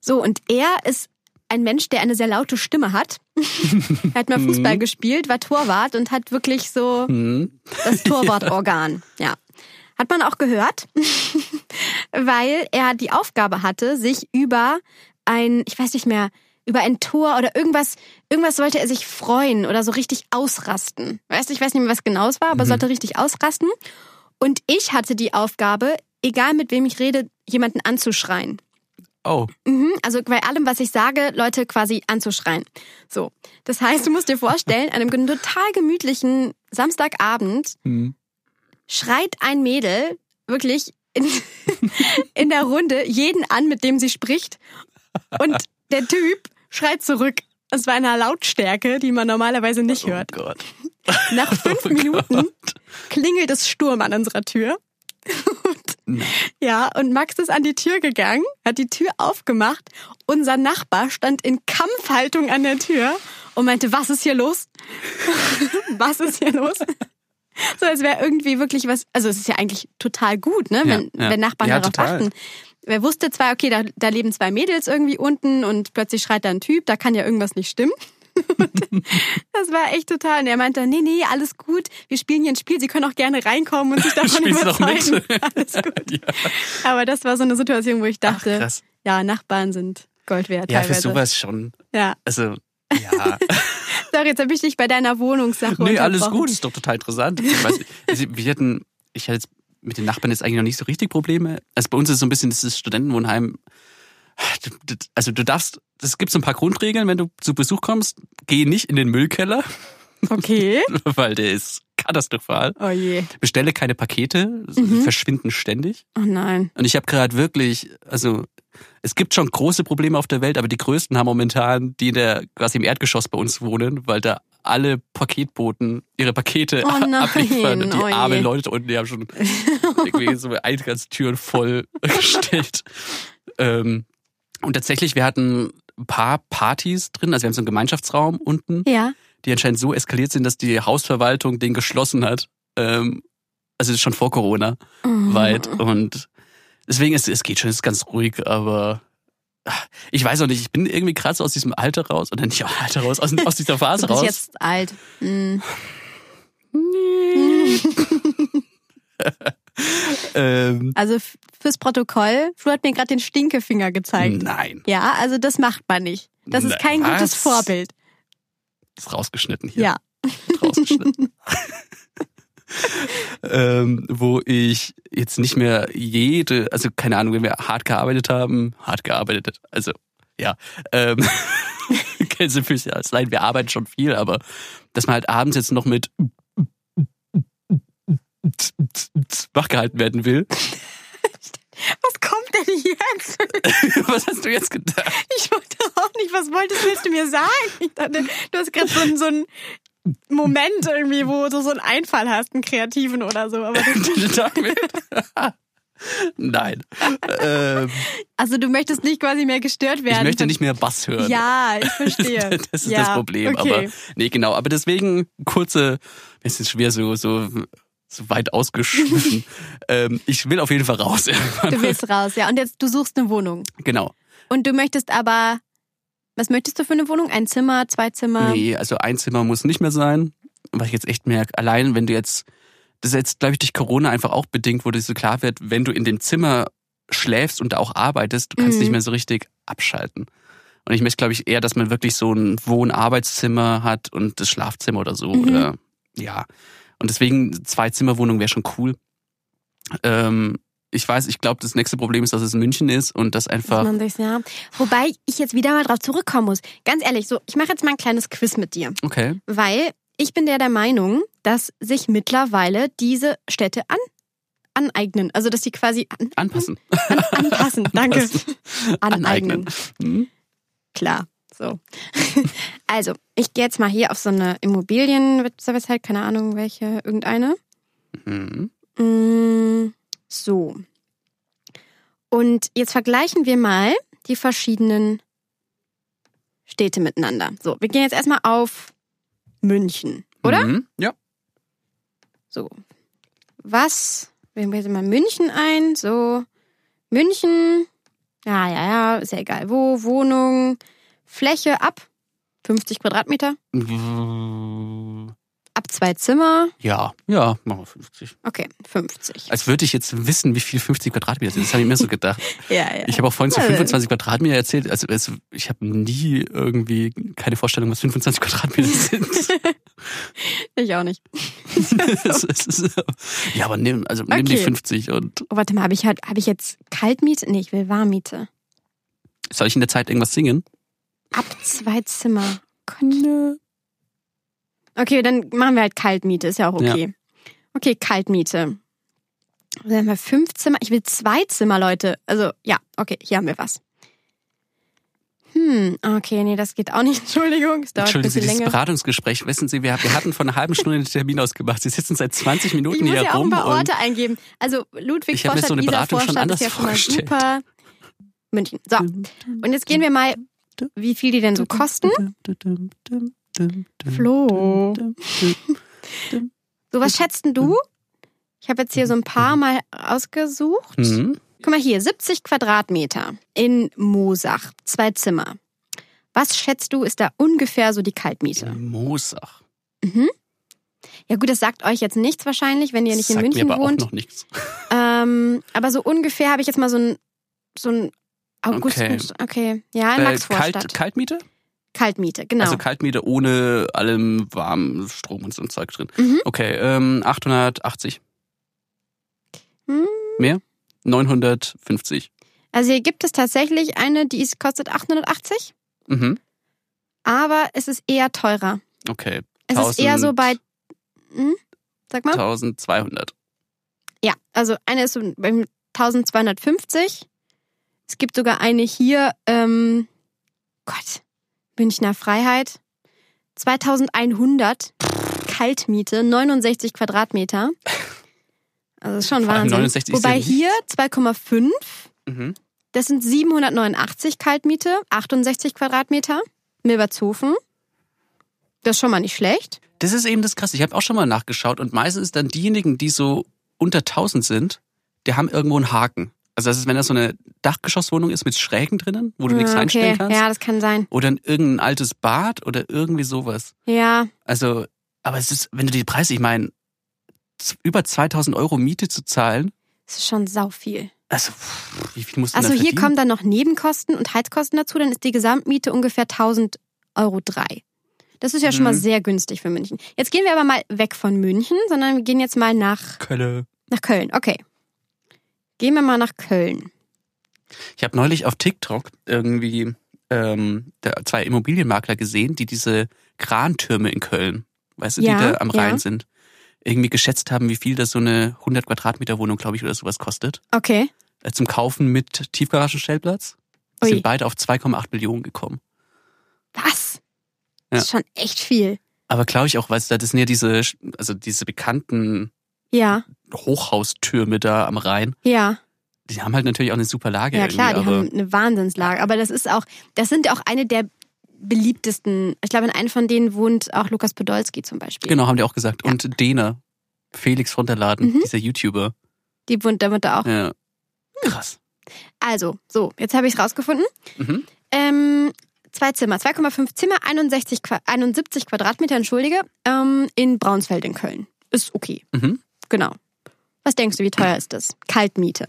So, und er ist ein Mensch, der eine sehr laute Stimme hat. er hat mal Fußball mhm. gespielt, war Torwart und hat wirklich so mhm. das Torwartorgan. Ja. Hat man auch gehört, weil er die Aufgabe hatte, sich über ein, ich weiß nicht mehr, über ein Tor oder irgendwas, irgendwas sollte er sich freuen oder so richtig ausrasten. Weißt du, ich weiß nicht mehr, was genau es war, aber mhm. sollte richtig ausrasten. Und ich hatte die Aufgabe, egal mit wem ich rede, jemanden anzuschreien. Oh. Mhm, also bei allem, was ich sage, Leute quasi anzuschreien. So. Das heißt, du musst dir vorstellen, an einem total gemütlichen Samstagabend Hm. schreit ein Mädel wirklich in, in der Runde jeden an, mit dem sie spricht. Und der Typ schreit zurück. Es war einer Lautstärke, die man normalerweise nicht hört. Oh Gott. Nach fünf Oh Minuten Gott. klingelt es Sturm an unserer Tür. Ja, und Max ist an die Tür gegangen, hat die Tür aufgemacht. Unser Nachbar stand in Kampfhaltung an der Tür und meinte, was ist hier los? was ist hier los? So, als wäre irgendwie wirklich was, also es ist ja eigentlich total gut, ne, wenn, Ja, ja. wenn Nachbarn Ja, darauf total. achten. Wer wusste zwar, okay, da, da leben zwei Mädels irgendwie unten und plötzlich schreit da ein Typ, da kann ja irgendwas nicht stimmen. Das war echt total. Und er meinte, nee, nee, alles gut. Wir spielen hier ein Spiel. Sie können auch gerne reinkommen und sich davon überzeugen. mit? Alles gut. Ja. Aber das war so eine Situation, wo ich dachte, krass. ja, Nachbarn sind Gold wert Ja, für teilweise. sowas schon. Ja. Also, ja. Sorry, jetzt habe ich dich bei deiner Wohnungssache nee, alles gut, ist doch total interessant. Ich weiß, also, wir hatten, ich hatte jetzt mit den Nachbarn jetzt eigentlich noch nicht so richtig Probleme. Also bei uns ist so ein bisschen dieses Studentenwohnheim. Also du darfst, es gibt so ein paar Grundregeln, wenn du zu Besuch kommst, geh nicht in den Müllkeller, Okay. weil der ist katastrophal. Oh je. Bestelle keine Pakete, Mhm. verschwinden ständig. Oh nein. Und ich habe gerade wirklich, also es gibt schon große Probleme auf der Welt, aber die größten haben momentan die in der quasi im Erdgeschoss bei uns wohnen, weil da alle Paketboten ihre Pakete Oh nein, abliefern und die oh armen Leute unten, die haben schon irgendwie so Eingangstüren voll gestellt. ähm, und tatsächlich, wir hatten ein paar Partys drin, also wir haben so einen Gemeinschaftsraum unten, Ja. die anscheinend so eskaliert sind, dass die Hausverwaltung den geschlossen hat. Ähm, also schon vor Corona Oh. weit und deswegen ist es geht schon, es ist ganz ruhig, aber ach, ich weiß auch nicht, ich bin irgendwie gerade so aus diesem Alter raus oder nicht aus Alter raus, aus, aus dieser Phase Du bist raus. jetzt alt. Hm. ähm, Also fürs Protokoll, Flo hat mir gerade den Stinkefinger gezeigt. nein, Ja, also das macht man nicht. Das ist kein gutes was? Vorbild. ist rausgeschnitten hier. Ja. Rausgeschnitten. ähm, wo ich jetzt nicht mehr jede, also keine Ahnung, wenn wir hart gearbeitet haben, hart gearbeitet, also ja, ähm, Gänsefüßchen, also nein, wir arbeiten schon viel, aber dass man halt abends jetzt noch mit wachgehalten werden will. Was kommt denn jetzt? Was hast du jetzt gedacht? Ich wollte auch nicht, was wolltest willst du mir sagen? Ich dachte, du hast gerade so, einen- so einen Moment irgendwie, wo du so einen Einfall hast, einen kreativen oder so. Aber? Nein. Ähm, also du möchtest nicht quasi mehr gestört werden. ich möchte nicht mehr Bass hören. Ja, ich verstehe. Das ist ja, das Problem. Okay. Aber nee, genau. Aber deswegen kurze, es ist schwer so so so weit ausgeschwiffen. ähm, ich will auf jeden Fall raus. Du willst raus, ja. Und jetzt, du suchst eine Wohnung. Genau. Und du möchtest aber, was möchtest du für eine Wohnung? Ein Zimmer, zwei Zimmer? Nee, also ein Zimmer muss nicht mehr sein. Was ich jetzt echt merke, allein wenn du jetzt, das ist jetzt, glaube ich, durch Corona einfach auch bedingt, wo das so klar wird, wenn du in dem Zimmer schläfst und da auch arbeitest, du kannst Mhm. nicht mehr so richtig abschalten. Und ich möchte, glaube ich, eher, dass man wirklich so ein Wohn-Arbeitszimmer hat und das Schlafzimmer oder so. Mhm. Oder ja. Und deswegen zwei Zimmerwohnung wäre schon cool. Ähm, ich weiß, ich glaube, das nächste Problem ist, dass es in München ist und das Dass einfach. man sich, ja. Wobei ich jetzt wieder mal drauf zurückkommen muss. Ganz ehrlich, so, ich mache jetzt mal ein kleines Quiz mit dir. Okay. Weil ich bin der der Meinung, dass sich mittlerweile diese Städte an, aneignen. Also, dass sie quasi an, Anpassen. an, anpassen. Danke. Aneignen. Hm? Klar. So. Also, ich gehe jetzt mal hier auf so eine Immobilienwebsite, keine Ahnung welche, irgendeine. Mhm. Mm, So. Und jetzt vergleichen wir mal die verschiedenen Städte miteinander. So, wir gehen jetzt erstmal auf München, oder? Mhm. Ja. So. Was? Wir jetzt mal München ein. So. München. Ja, ja, ja, ist ja egal. Wo? Wohnung. Fläche ab 50 Quadratmeter. Ab zwei Zimmer. Ja, ja, machen wir 50. Okay, 50. Als würde ich jetzt wissen, wie viel 50 Quadratmeter sind. Das habe ich mir so gedacht. Ja, ja. Ich habe auch vorhin zu Ja, 25 Quadratmeter erzählt. Also ich habe nie irgendwie keine Vorstellung, was 25 Quadratmeter sind. Ich auch nicht. ja, aber nimm, also nimm die Okay. 50 und Oh, warte mal, habe ich, halt, hab ich jetzt Kaltmiete? Nee, ich will Warmmiete. soll ich in der Zeit irgendwas singen? Ab zwei Zimmer. Gott. Okay, dann machen wir halt Kaltmiete, ist ja auch okay. Okay, Kaltmiete. Dann haben wir fünf Zimmer. Ich will zwei Zimmer, Leute. Also, ja, okay, hier haben wir was. Hm, okay, nee, das geht auch nicht. Entschuldigung, es dauert ein Entschuldigen Sie, bisschen dieses länger. Beratungsgespräch, wissen Sie, wir, wir hatten vor einer halben Stunde einen Termin ausgemacht. Sie sitzen seit 20 Minuten Ich muss hier ja auch ein rum paar Orte eingeben. Also Ludwig Ich Vorstadt, so eine Isar Beratung schon Vorstadt anders ist ja schon mal super. München. So, und jetzt gehen wir mal, wie viel die denn so kosten. Flo. So, was schätzt denn du? Ich habe jetzt hier so ein paar mal ausgesucht. Mhm. Guck mal hier, 70 Quadratmeter in Mosach, zwei Zimmer. Was schätzt du, ist da ungefähr so die Kaltmiete? Moosach. Ja gut, das sagt euch jetzt nichts wahrscheinlich, wenn ihr nicht in Sagt München mir aber wohnt. auch noch nichts. Ähm, aber so ungefähr habe ich jetzt mal so ein, so ein August. Okay. Okay, ja, in Äh, Maxvorstadt. Kalt, Kaltmiete? Kaltmiete, genau. Also Kaltmiete ohne allem warmen Strom und so ein Zeug drin. Mhm. Okay, ähm, 880. Hm. Mehr? 950. Also hier gibt es tatsächlich eine, die ist, kostet 880, Mhm. aber es ist eher teurer. Okay. Es ist eher so bei, hm? sag mal. 1200. Ja, also eine ist so bei 1250. Es gibt sogar eine hier, ähm, Gott, Münchner Freiheit. 2100 Kaltmiete, 69 Quadratmeter. Also das ist schon Vor Wahnsinn. 69 ist Wobei ja nichts. hier 2,5, Mhm. das sind 789 Kaltmiete, 68 Quadratmeter. Milbertshofen. Das ist schon mal nicht schlecht. Das ist eben das Krasse. Ich habe auch schon mal nachgeschaut und meistens ist dann diejenigen, die so unter 1000 sind, die haben irgendwo einen Haken. Also das ist, wenn das so eine Dachgeschosswohnung ist mit Schrägen drinnen, wo du nichts Ah, reinstellen okay, kannst. ja, das kann sein. Oder ein- irgendein altes Bad oder irgendwie sowas. Ja, Also, aber es ist, wenn du die Preise, ich meine, über 2000 Euro Miete zu zahlen, das ist schon sau viel. also wie viel musst du Also da hier kommen dann noch Nebenkosten und Heizkosten dazu, dann ist die Gesamtmiete ungefähr 1000 Euro drei. Das ist ja schon mal Mhm. sehr günstig für München. Jetzt gehen wir aber mal weg von München, sondern wir gehen jetzt mal nach, Kölle. nach Köln. Okay. Gehen wir mal nach Köln. Ich habe neulich auf TikTok irgendwie ähm, zwei Immobilienmakler gesehen, die diese Krantürme in Köln, weißt du, Ja, die da am Rhein ja. sind, irgendwie geschätzt haben, wie viel das so eine 100 Quadratmeter Wohnung, glaube ich, oder sowas kostet. Okay. Äh, Zum Kaufen mit Tiefgaragenstellplatz. Ui. Sind beide auf 2,8 Millionen gekommen. Was? Ja. Das ist schon echt viel. Aber glaube ich auch, weißt du, das sind ja diese, also diese bekannten Ja, Hochhaustürme da am Rhein. ja. Die haben halt natürlich auch eine super Lage. Ja klar, die haben eine Wahnsinnslage. Aber das ist auch, das sind auch eine der beliebtesten. Ich glaube, in einem von denen wohnt auch Lukas Podolski zum Beispiel. Genau, haben die auch gesagt. Ja. Und Dena, Felix von der Laden, Mhm. dieser YouTuber. Die wohnt, da wohnt er auch. Ja. Krass. Also, so, jetzt habe ich es rausgefunden. Mhm. Ähm, zwei Zimmer, 2,5 Zimmer, 61, Qua- 71 Quadratmeter, entschuldige, ähm, in Braunsfeld in Köln. Ist okay, Mhm. genau. Was denkst du, wie teuer ist das? Kaltmiete.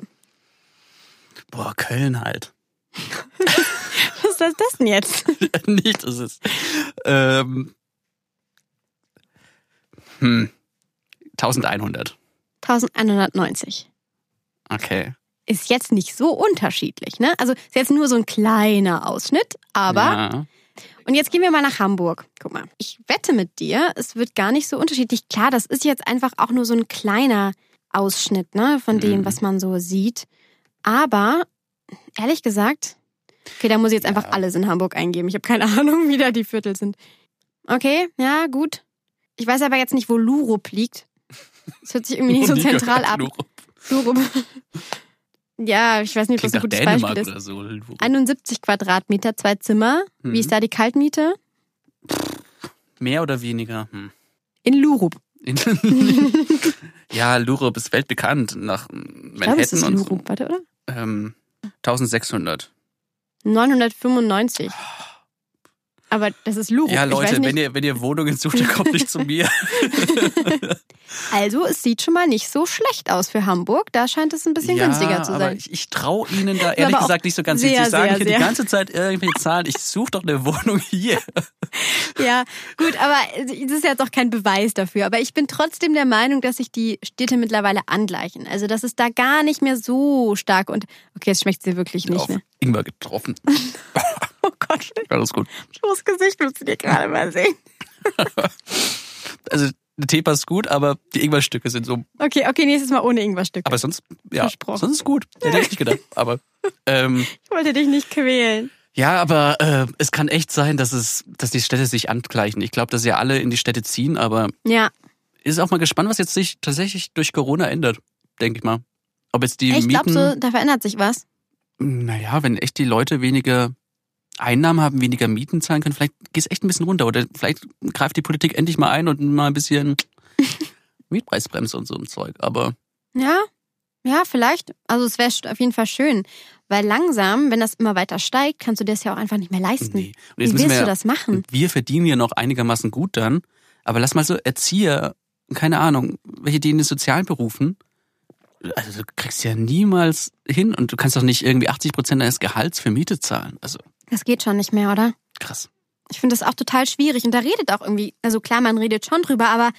Boah, Köln halt. Was ist das denn jetzt? Nicht, das ist. Ähm, hm. 1100. 1190. Okay. Ist jetzt nicht so unterschiedlich, ne? Also ist jetzt nur so ein kleiner Ausschnitt, aber. Ja. Und jetzt gehen wir mal nach Hamburg. Guck mal, ich wette mit dir, es wird gar nicht so unterschiedlich. Klar, das ist jetzt einfach auch nur so ein kleiner Ausschnitt, ne, von dem, Mhm. was man so sieht. Aber ehrlich gesagt, okay, da muss ich jetzt einfach Ja. alles in Hamburg eingeben. Ich habe keine Ahnung, wie da die Viertel sind. Okay, ja, gut. Ich weiß aber jetzt nicht, wo Lurup liegt. Das hört sich irgendwie nicht so zentral ab. Lurup. Lurup. Ja, ich weiß nicht, Klingt ein nach gutes Dänemark Beispiel ist. so. Lurup. 71 Quadratmeter, zwei Zimmer. Wie Mhm. ist da die Kaltmiete? Mehr oder weniger? Hm. In Lurup. Ja, Lurup ist weltbekannt nach Ich glaube, Manhattan und Lurup, warte, oder? so. Ähm, 1600. 995. Aber das ist Luro. Ja, Leute, wenn ihr, wenn ihr Wohnungen sucht, dann kommt nicht zu mir. Also, es sieht schon mal nicht so schlecht aus für Hamburg. Da scheint es ein bisschen ja, günstiger zu aber sein. ich, ich traue Ihnen da ehrlich aber gesagt nicht so ganz. sehr, Sie sagen sehr, hier sehr. die ganze Zeit irgendwelche Zahlen. Ich suche doch eine Wohnung hier. Ja, gut, aber das ist jetzt auch kein Beweis dafür. Aber ich bin trotzdem der Meinung, dass sich die Städte mittlerweile angleichen. Also, dass es da gar nicht mehr so stark und okay, jetzt schmeckt sie wirklich nicht, Auf ne? Ingwer getroffen. Oh Gott, Alles gut. das Gesicht musst du dir gerade mal sehen. Also der Tee passt gut, aber die Ingwerstücke sind so. Okay, okay, nächstes Mal ohne Ingwerstück. Aber sonst, ja, Versprochen. sonst ist gut. Hätte ich nicht gedacht. Aber ähm, Ich wollte dich nicht quälen. ja, aber äh, es kann echt sein, dass es, dass die Städte sich angleichen. Ich glaube, dass ja alle in die Städte ziehen, aber Ja, ist auch mal gespannt, was jetzt sich tatsächlich durch Corona ändert, denke ich mal. Ob jetzt die ich Mieten. glaube so, da verändert sich was. Naja, wenn echt die Leute weniger Einnahmen haben, weniger Mieten zahlen können, vielleicht geht es echt ein bisschen runter. Oder vielleicht greift die Politik endlich mal ein und mal ein bisschen Mietpreisbremse und so ein Zeug. Aber Ja, ja, vielleicht. Also es wäre auf jeden Fall schön. Weil langsam, wenn das immer weiter steigt, kannst du dir das ja auch einfach nicht mehr leisten. nee. Und Wie jetzt müssen willst wir, du das machen? wir verdienen ja noch einigermaßen gut dann. Aber lass mal so Erzieher, keine Ahnung, welche die in den sozialen Berufen, also du kriegst ja niemals hin und du kannst doch nicht irgendwie 80 Prozent deines Gehalts für Miete zahlen. Also Das geht schon nicht mehr, oder? krass. Ich finde das auch total schwierig. Und da redet auch irgendwie, also klar, man redet schon drüber, aber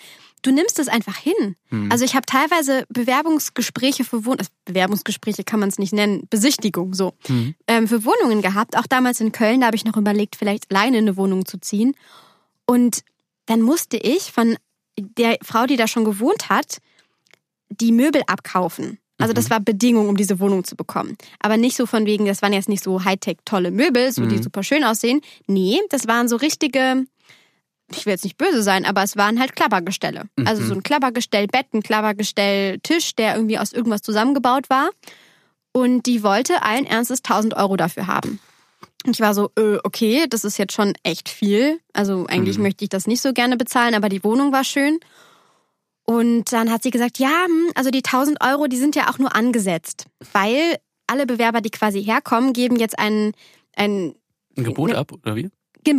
du nimmst es einfach hin. Hm. Also ich habe teilweise Bewerbungsgespräche für Wohnungen, also Bewerbungsgespräche kann man es nicht nennen, Besichtigung so, Hm. ähm, für Wohnungen gehabt. Auch damals in Köln, da habe ich noch überlegt, vielleicht alleine eine Wohnung zu ziehen. Und dann musste ich von der Frau, die da schon gewohnt hat, die Möbel abkaufen. Also das war Bedingung, um diese Wohnung zu bekommen. Aber nicht so von wegen, das waren jetzt nicht so Hightech tolle Möbel, so die Mhm. super schön aussehen. Nee, das waren so richtige, ich will jetzt nicht böse sein, aber es waren halt Klappergestelle. Also so ein Klappergestell Bett, ein Klappergestell Tisch, der irgendwie aus irgendwas zusammengebaut war. Und die wollte allen Ernstes 1000 Euro dafür haben. Und ich war so, äh, okay, das ist jetzt schon echt viel. Also eigentlich Mhm. möchte ich das nicht so gerne bezahlen, aber die Wohnung war schön. Und dann hat sie gesagt, ja, hm, also die 1000 Euro, die sind ja auch nur angesetzt, weil alle Bewerber, die quasi herkommen, geben jetzt ein, ein, Ein Gebot Ne- ab, oder wie?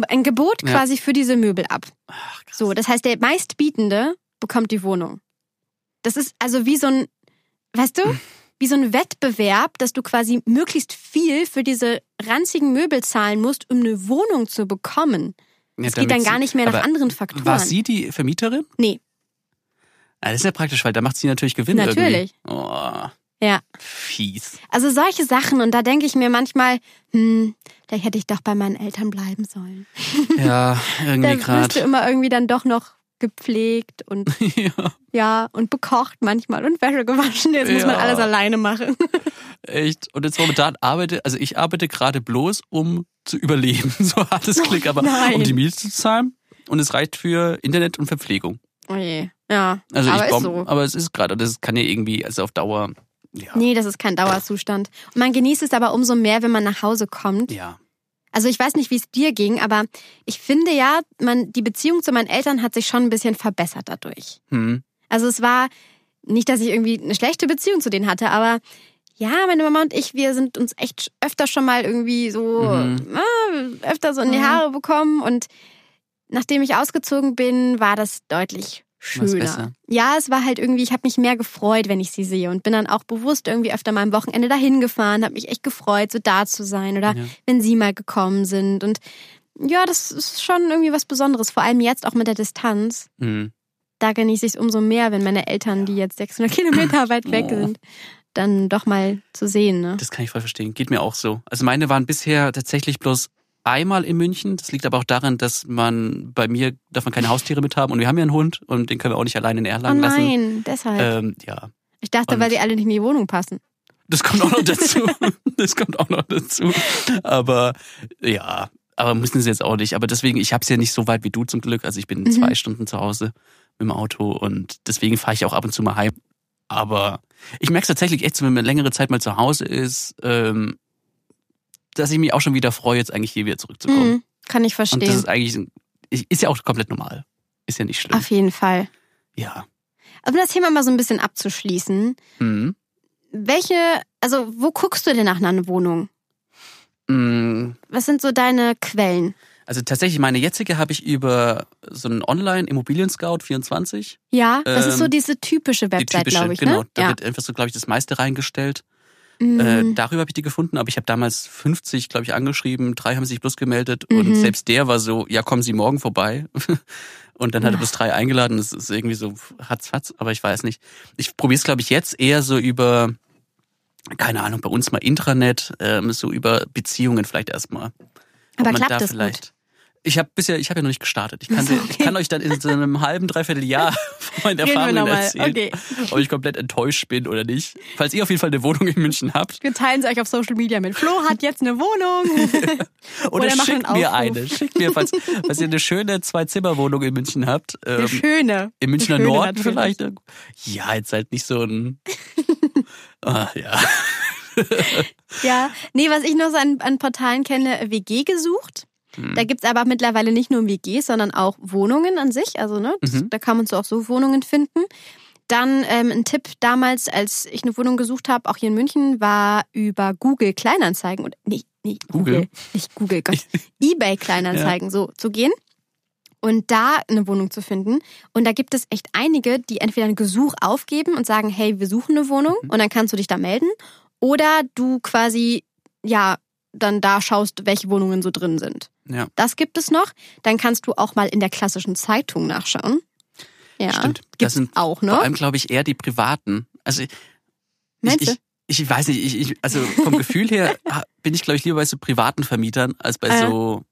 Ein Gebot Ja. quasi für diese Möbel ab. Ach, krass. So, das heißt, der meistbietende bekommt die Wohnung. Das ist also wie so ein, weißt du, wie so ein Wettbewerb, dass du quasi möglichst viel für diese ranzigen Möbel zahlen musst, um eine Wohnung zu bekommen. Ja, Es geht dann gar nicht mehr nach anderen Faktoren. War sie die Vermieterin? Nee, das ist ja praktisch, weil da macht sie natürlich Gewinn Natürlich. irgendwie. Oh, ja. fies. Also solche Sachen und da denke ich mir manchmal, hm, vielleicht hätte ich doch bei meinen Eltern bleiben sollen. Ja, Da irgendwie wirst du gerade. immer irgendwie dann doch noch gepflegt und ja, ja und bekocht manchmal und Wäsche gewaschen. Jetzt muss man Ja. alles alleine machen. echt. Und jetzt momentan arbeite, also ich arbeite gerade bloß, um zu überleben. So hart es klingt, aber nein. um die Miete zu zahlen. Und es reicht für Internet und Verpflegung. Oh je. Ja, Also aber ich ist komm, so. aber es ist gerade, das kann ja irgendwie, also auf Dauer, ja. Nee, das ist kein Dauerzustand. Und man genießt es aber umso mehr, wenn man nach Hause kommt. Ja. Also ich weiß nicht, wie es dir ging, aber ich finde ja, man, die Beziehung zu meinen Eltern hat sich schon ein bisschen verbessert dadurch. Hm. Also es war nicht, dass ich irgendwie eine schlechte Beziehung zu denen hatte, aber ja, meine Mama und ich, wir sind uns echt öfter schon mal irgendwie so, Mhm. ah, öfter so in die Mhm. Haare bekommen und nachdem ich ausgezogen bin, war das deutlich schöner. Ja, es war halt irgendwie, ich habe mich mehr gefreut, wenn ich sie sehe und bin dann auch bewusst irgendwie öfter mal am Wochenende dahin gefahren, habe mich echt gefreut, so da zu sein oder Ja. wenn sie mal gekommen sind und ja, das ist schon irgendwie was Besonderes, vor allem jetzt auch mit der Distanz. Hm. Da genieße ich es umso mehr, wenn meine Eltern, die jetzt 600 Kilometer weit weg Oh. sind, dann doch mal zu sehen. Ne? Das kann ich voll verstehen. Geht mir auch so. Also meine waren bisher tatsächlich bloß einmal in München. Das liegt aber auch daran, dass man bei mir darf man keine Haustiere mit haben und wir haben ja einen Hund und den können wir auch nicht alleine in Oh Erlangen lassen. nein, deshalb. Ähm, ja, ich dachte, und- weil sie alle nicht in die Wohnung passen. das kommt auch noch dazu. das kommt auch noch dazu. Aber ja, aber müssen sie jetzt auch nicht. Aber deswegen, ich habe es ja nicht so weit wie du zum Glück. Also ich bin Mhm. zwei Stunden zu Hause mit dem Auto und deswegen fahre ich auch ab und zu mal heim. Aber ich merke es tatsächlich echt, wenn man längere Zeit mal zu Hause ist, ähm, dass ich mich auch schon wieder freue, jetzt eigentlich hier wieder zurückzukommen. Mhm, kann ich Und das verstehen. ist eigentlich, ist ja auch komplett normal. Ist ja nicht schlimm. Auf jeden Fall. Ja. Um das Thema mal so ein bisschen abzuschließen, Mhm. welche, also wo guckst du denn nach einer Wohnung? Mm, Was sind so deine Quellen? Also tatsächlich, meine jetzige habe ich über so einen Online-Immobilien-Scout 24. Ja, das ist so Ähm, diese typische Die Website, typische, glaube ich. genau. Ne? Da Ja. wird einfach so, glaube ich, das meiste reingestellt. Mhm. Äh, darüber habe ich die gefunden, aber ich habe damals 50, glaube ich, angeschrieben, drei haben sich bloß gemeldet und Mhm. selbst der war so, ja, kommen Sie morgen vorbei. und dann hat er bloß drei eingeladen, das ist irgendwie so hatzfatz, aber ich weiß nicht. Ich probiere es, glaube ich, jetzt eher so über, keine Ahnung, bei uns mal Intranet, ähm, so über Beziehungen vielleicht erstmal. Aber klappt da das vielleicht. gut? Ich habe bisher, ich habe ja noch nicht gestartet. Ich kann, okay. kann euch dann in so einem halben, dreiviertel Jahr von meinen Erfahrungen erzählen, Okay. ob ich komplett enttäuscht bin oder nicht. Falls ihr auf jeden Fall eine Wohnung in München habt, Wir teilen sie euch auf Social Media mit. Flo hat jetzt eine Wohnung. oder, Oder schickt einen mir eine. Schickt mir, falls, falls ihr eine schöne Zwei-Zimmer-Wohnung in München habt. Eine Ähm, schöne. Im Münchner Eine schöne Norden natürlich. vielleicht. Ja, jetzt halt nicht so ein. ah, ja. Ja, nee, was ich noch so an, an Portalen kenne, WG gesucht. Hm. Da gibt's aber mittlerweile nicht nur WGs, sondern auch Wohnungen an sich. Also, ne, das, Mhm. da kann man so auch so Wohnungen finden. Dann ähm, ein Tipp damals, als ich eine Wohnung gesucht habe, auch hier in München, war über Google Kleinanzeigen oder nee, nee, Google, Google? nicht Google, Gott, eBay Kleinanzeigen so zu gehen und da eine Wohnung zu finden. Und da gibt es echt einige, die entweder ein Gesuch aufgeben und sagen, hey, wir suchen eine Wohnung Mhm. und dann kannst du dich da melden. Oder du quasi, ja, dann da schaust, welche Wohnungen so drin sind. Ja, Das gibt es noch. Dann kannst du auch mal in der klassischen Zeitung nachschauen. Ja, stimmt. Das gibt's sind auch, vor ne? allem, glaube ich, eher die privaten. Also ich, Meinst ich, ich, ich weiß nicht, ich, ich, also vom Gefühl her bin ich, glaube ich, lieber bei so privaten Vermietern als bei Äh. so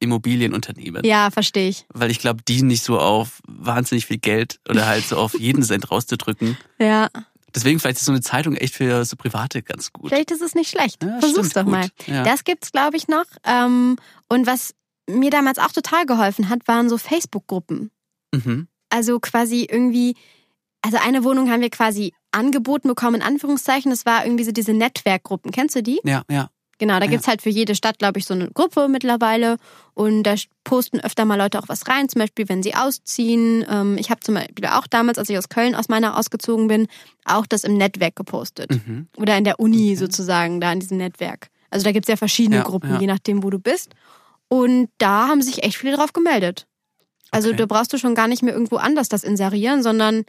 Immobilienunternehmen. Ja, verstehe ich. Weil ich glaube, die nicht so auf wahnsinnig viel Geld oder halt so auf jeden Cent rauszudrücken. Ja, Deswegen vielleicht ist so eine Zeitung echt für so Private ganz gut. vielleicht ist es nicht schlecht. Ja, Versuch's stimmt, doch gut. mal. Ja. Das gibt's, glaube ich, noch. Ähm, und was mir damals auch total geholfen hat, waren so Facebook-Gruppen. Mhm. Also quasi irgendwie, also eine Wohnung haben wir quasi angeboten bekommen, in Anführungszeichen. Das war irgendwie so diese Netzwerkgruppen. Kennst du die? Ja, ja. Genau, da Ja. gibt's halt für jede Stadt, glaube ich, so eine Gruppe mittlerweile. Und da posten öfter mal Leute auch was rein, zum Beispiel, wenn sie ausziehen. Ähm, Ich habe zum Beispiel auch damals, als ich aus Köln aus meiner ausgezogen bin, auch das im Netzwerk gepostet. Mhm. Oder in der Uni Okay. sozusagen, da in diesem Netzwerk. Also da gibt's ja verschiedene Ja, Gruppen, ja. je nachdem, wo du bist. Und da haben sich echt viele drauf gemeldet. Also Okay. da brauchst du schon gar nicht mehr irgendwo anders das inserieren, sondern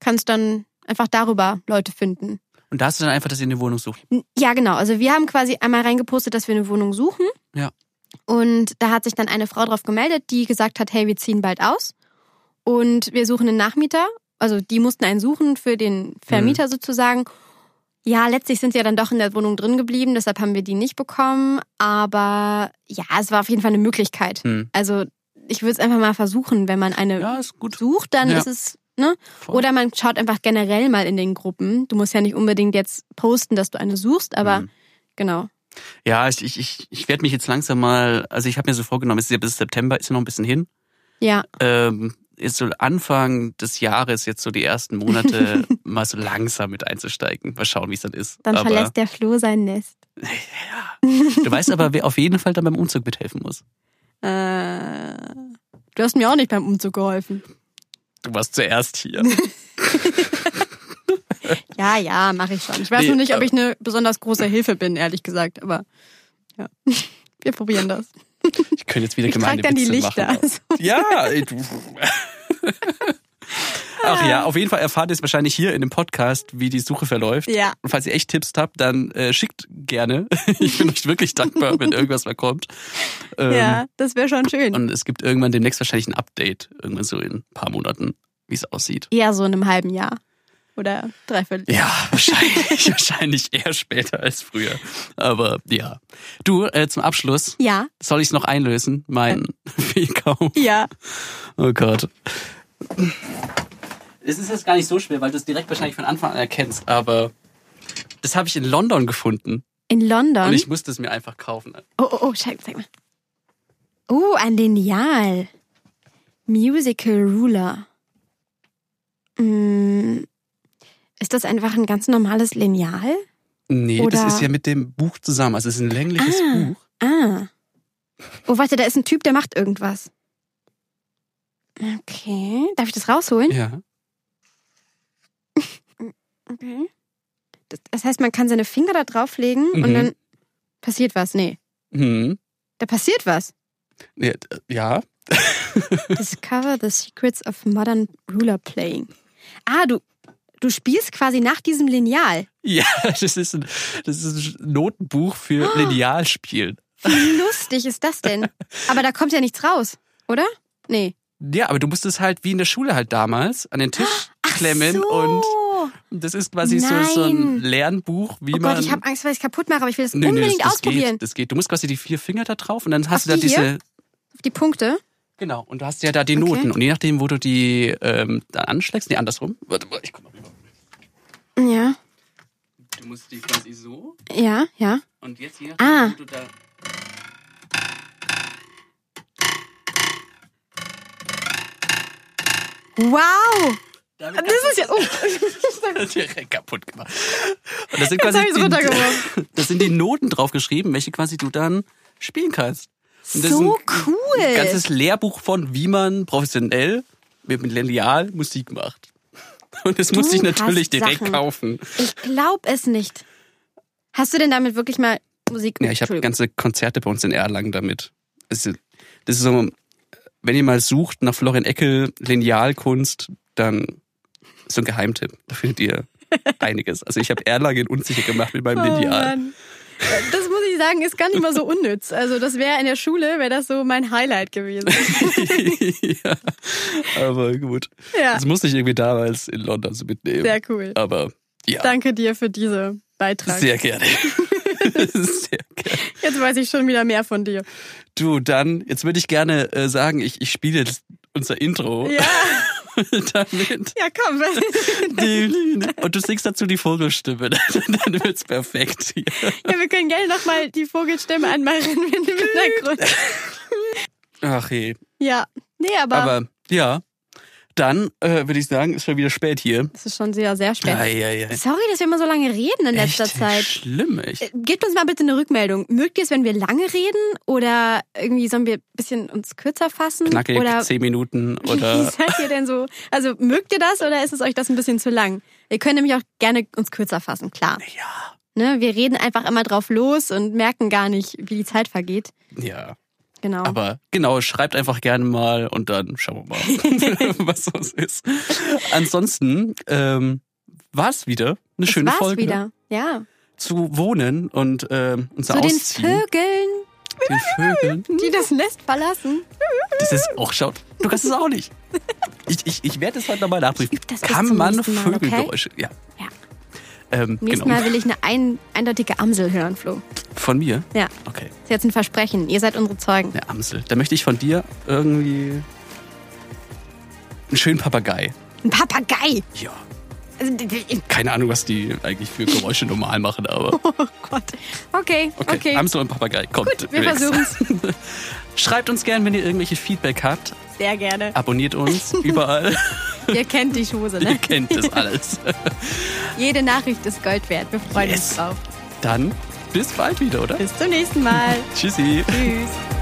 kannst dann einfach darüber Leute finden. Und da hast du dann einfach, dass ihr eine Wohnung sucht. Ja, genau. Also wir haben quasi einmal reingepostet, dass wir eine Wohnung suchen. Ja. Und da hat sich dann eine Frau drauf gemeldet, die gesagt hat, hey, wir ziehen bald aus. Und wir suchen einen Nachmieter. Also die mussten einen suchen für den Vermieter Mhm. sozusagen. Ja, letztlich sind sie ja dann doch in der Wohnung drin geblieben, deshalb haben wir die nicht bekommen. Aber ja, es war auf jeden Fall eine Möglichkeit. Hm. Also ich würde es einfach mal versuchen, wenn man eine Ja, sucht, dann Ja. ist es, ne? Voll. Oder man schaut einfach generell mal in den Gruppen. Du musst ja nicht unbedingt jetzt posten, dass du eine suchst, aber Mhm. genau. Ja, ich, ich, ich, ich werde mich jetzt langsam mal, also ich habe mir so vorgenommen, es ist ja bis September, ist ja noch ein bisschen hin. Ja, Ähm, ist so Anfang des Jahres jetzt so die ersten Monate mal so langsam mit einzusteigen. Mal schauen, wie es dann ist. dann aber, verlässt der Flo sein Nest. Du weißt aber, wer auf jeden Fall dann beim Umzug mithelfen muss. Äh, du hast mir auch nicht beim Umzug geholfen. Du warst zuerst hier. Ja, ja, mache ich schon. Ich weiß Nee, nur nicht, ob äh, ich eine besonders große Hilfe bin, ehrlich gesagt. Aber ja, wir probieren das. Ich könnte jetzt wieder Ich trage gemeine dann die Lichter. machen. Ja, ey, du. Ach ja, auf jeden Fall erfahrt ihr es wahrscheinlich hier in dem Podcast, wie die Suche verläuft. Ja. Und falls ihr echt Tipps habt, dann äh, schickt gerne. Ich bin euch wirklich dankbar, wenn irgendwas mal kommt. Ähm, Ja, das wäre schon schön. Und es gibt irgendwann demnächst wahrscheinlich ein Update, irgendwann so in ein paar Monaten, wie es aussieht. Eher so in einem halben Jahr. Oder dreiviertel. Ja, wahrscheinlich, wahrscheinlich eher später als früher. Aber ja. Du, äh, zum Abschluss, Ja, soll ich es noch einlösen, mein Fehlkauf? ja. Oh Gott. Es ist jetzt gar nicht so schwer, weil du es direkt wahrscheinlich von Anfang an erkennst, aber das habe ich in London gefunden In London. und ich musste es mir einfach kaufen. Oh, oh, oh, zeig, zeig mal. Oh, ein Lineal. Musical Ruler. Mm, Ist das einfach ein ganz normales Lineal? Nee, Oder- das ist ja mit dem Buch zusammen. Also es ist ein längliches Ah. Buch. Ah. Oh, warte, da ist ein Typ, der macht irgendwas. Okay. Darf ich das rausholen? Ja. Okay. Das, das heißt, man kann seine Finger da drauflegen und Mhm. dann passiert was. Nee. Hm. Da passiert was. Ja. ja. Discover the secrets of modern ruler playing. Ah, du, du spielst quasi nach diesem Lineal. Ja, das ist ein, das ist ein Notenbuch für Linealspielen. Wie lustig ist das denn? Aber da kommt ja nichts raus, oder? Nee. Ja, aber du musst es halt wie in der Schule halt damals an den Tisch Ach klemmen so. und das ist quasi so, so ein. Lernbuch, wie Oh man. Gott, ich habe Angst, weil ich es kaputt mache, aber ich will das nö, unbedingt das, das ausprobieren. Geht, das geht. Du musst quasi die vier Finger da drauf und dann hast Auf du da die hier? diese. Auf die Punkte. Genau, und du hast ja da die Okay. Noten. Und je nachdem, wo du die ähm, dann anschlägst, nee, andersrum. Warte mal, ich komm mal rüber. Ja, Du musst die quasi so ja, ja. und jetzt hier, Ah. wo du da. Wow! Damit Das ist ja. Oh. du direkt kaputt gemacht. Und das sind Jetzt quasi die, das sind die Noten drauf geschrieben, welche quasi du dann spielen kannst. Und das So ist ein cool. ganzes Lehrbuch von, wie man professionell mit Lineal Musik macht. Und das musste ich Du natürlich direkt Sachen. kaufen. Ich glaub es nicht. Hast du denn damit wirklich mal Musik? Ja, ich habe ganze Konzerte bei uns in Erlangen damit. Das ist, das ist so, wenn ihr mal sucht nach Florian Eckel Linealkunst, dann so ein Geheimtipp. Da findet ihr einiges. Also ich habe Erlangen unsicher gemacht mit meinem Oh, Lineal. Mann. Das muss ich sagen, ist gar nicht mal so unnütz. Also das wäre in der Schule, wäre das so mein Highlight gewesen. ja, aber gut. Ja, Das musste ich irgendwie damals in London so mitnehmen. sehr cool. Aber ja, Danke dir für diese Beitrag. sehr gerne. sehr gerne. Jetzt weiß ich schon wieder mehr von dir. Du, dann, jetzt würde ich gerne äh, sagen, ich, ich spiele jetzt unser Intro Ja, damit. ja komm. Und du singst dazu die Vogelstimme. Dann wird's perfekt. hier. Ja, wir können gerne nochmal die Vogelstimme anmachen im Hintergrund. Ach je. Ja, nee, aber, Aber ja, dann äh, würde ich sagen, ist schon wieder spät hier. es ist schon sehr, sehr spät. Ei, ei, ei. Sorry, dass wir immer so lange reden in letzter Echt Zeit. Schlimm, echt. Äh, Gebt uns mal bitte eine Rückmeldung. Mögt ihr es, wenn wir lange reden? Oder irgendwie sollen wir ein bisschen uns kürzer fassen? Knackig, oder zehn Minuten wie oder. seid ihr denn so? Also mögt ihr das oder ist es euch das ein bisschen zu lang? Ihr könnt nämlich auch gerne uns kürzer fassen, klar. Ja. Ne? Wir reden einfach immer drauf los und merken gar nicht, wie die Zeit vergeht. Ja. Genau. Aber genau, schreibt einfach gerne mal und dann schauen wir mal, was das ist. Ansonsten ähm, war es wieder eine das schöne war's Folge wieder. Ja. zu wohnen und ähm, unser Zu den Ausziehen. Vögeln, den Vögeln. die das Nest verlassen. Das ist auch, schaut, du kannst es auch nicht. Ich, ich, ich werde es heute nochmal nachprüfen. Kann man Mal, okay? Vögelgeräusche? Ja. Ja. Ähm, Nächstes genau. Mal will ich eine ein, eindeutige Amsel hören, Flo. Von mir? Ja. Okay. Das ist jetzt ein Versprechen. Ihr seid unsere Zeugen. Eine Amsel. Da möchte ich von dir irgendwie einen schönen Papagei. Ein Papagei. Ja. Also, Keine Ahnung, was die eigentlich für Geräusche normal machen, aber. Oh Gott. Okay, Okay, okay. Amsel und Papagei. Kommt. Gut, wir Max. versuchen's. Schreibt uns gern, wenn ihr irgendwelche Feedback habt. Sehr gerne. Abonniert uns überall. Ihr kennt die Schose, ihr ne? kennt das alles. Jede Nachricht ist Gold wert. Wir freuen Yes. uns drauf. Dann bis bald wieder, oder? Bis zum nächsten Mal. Tschüssi. Tschüss.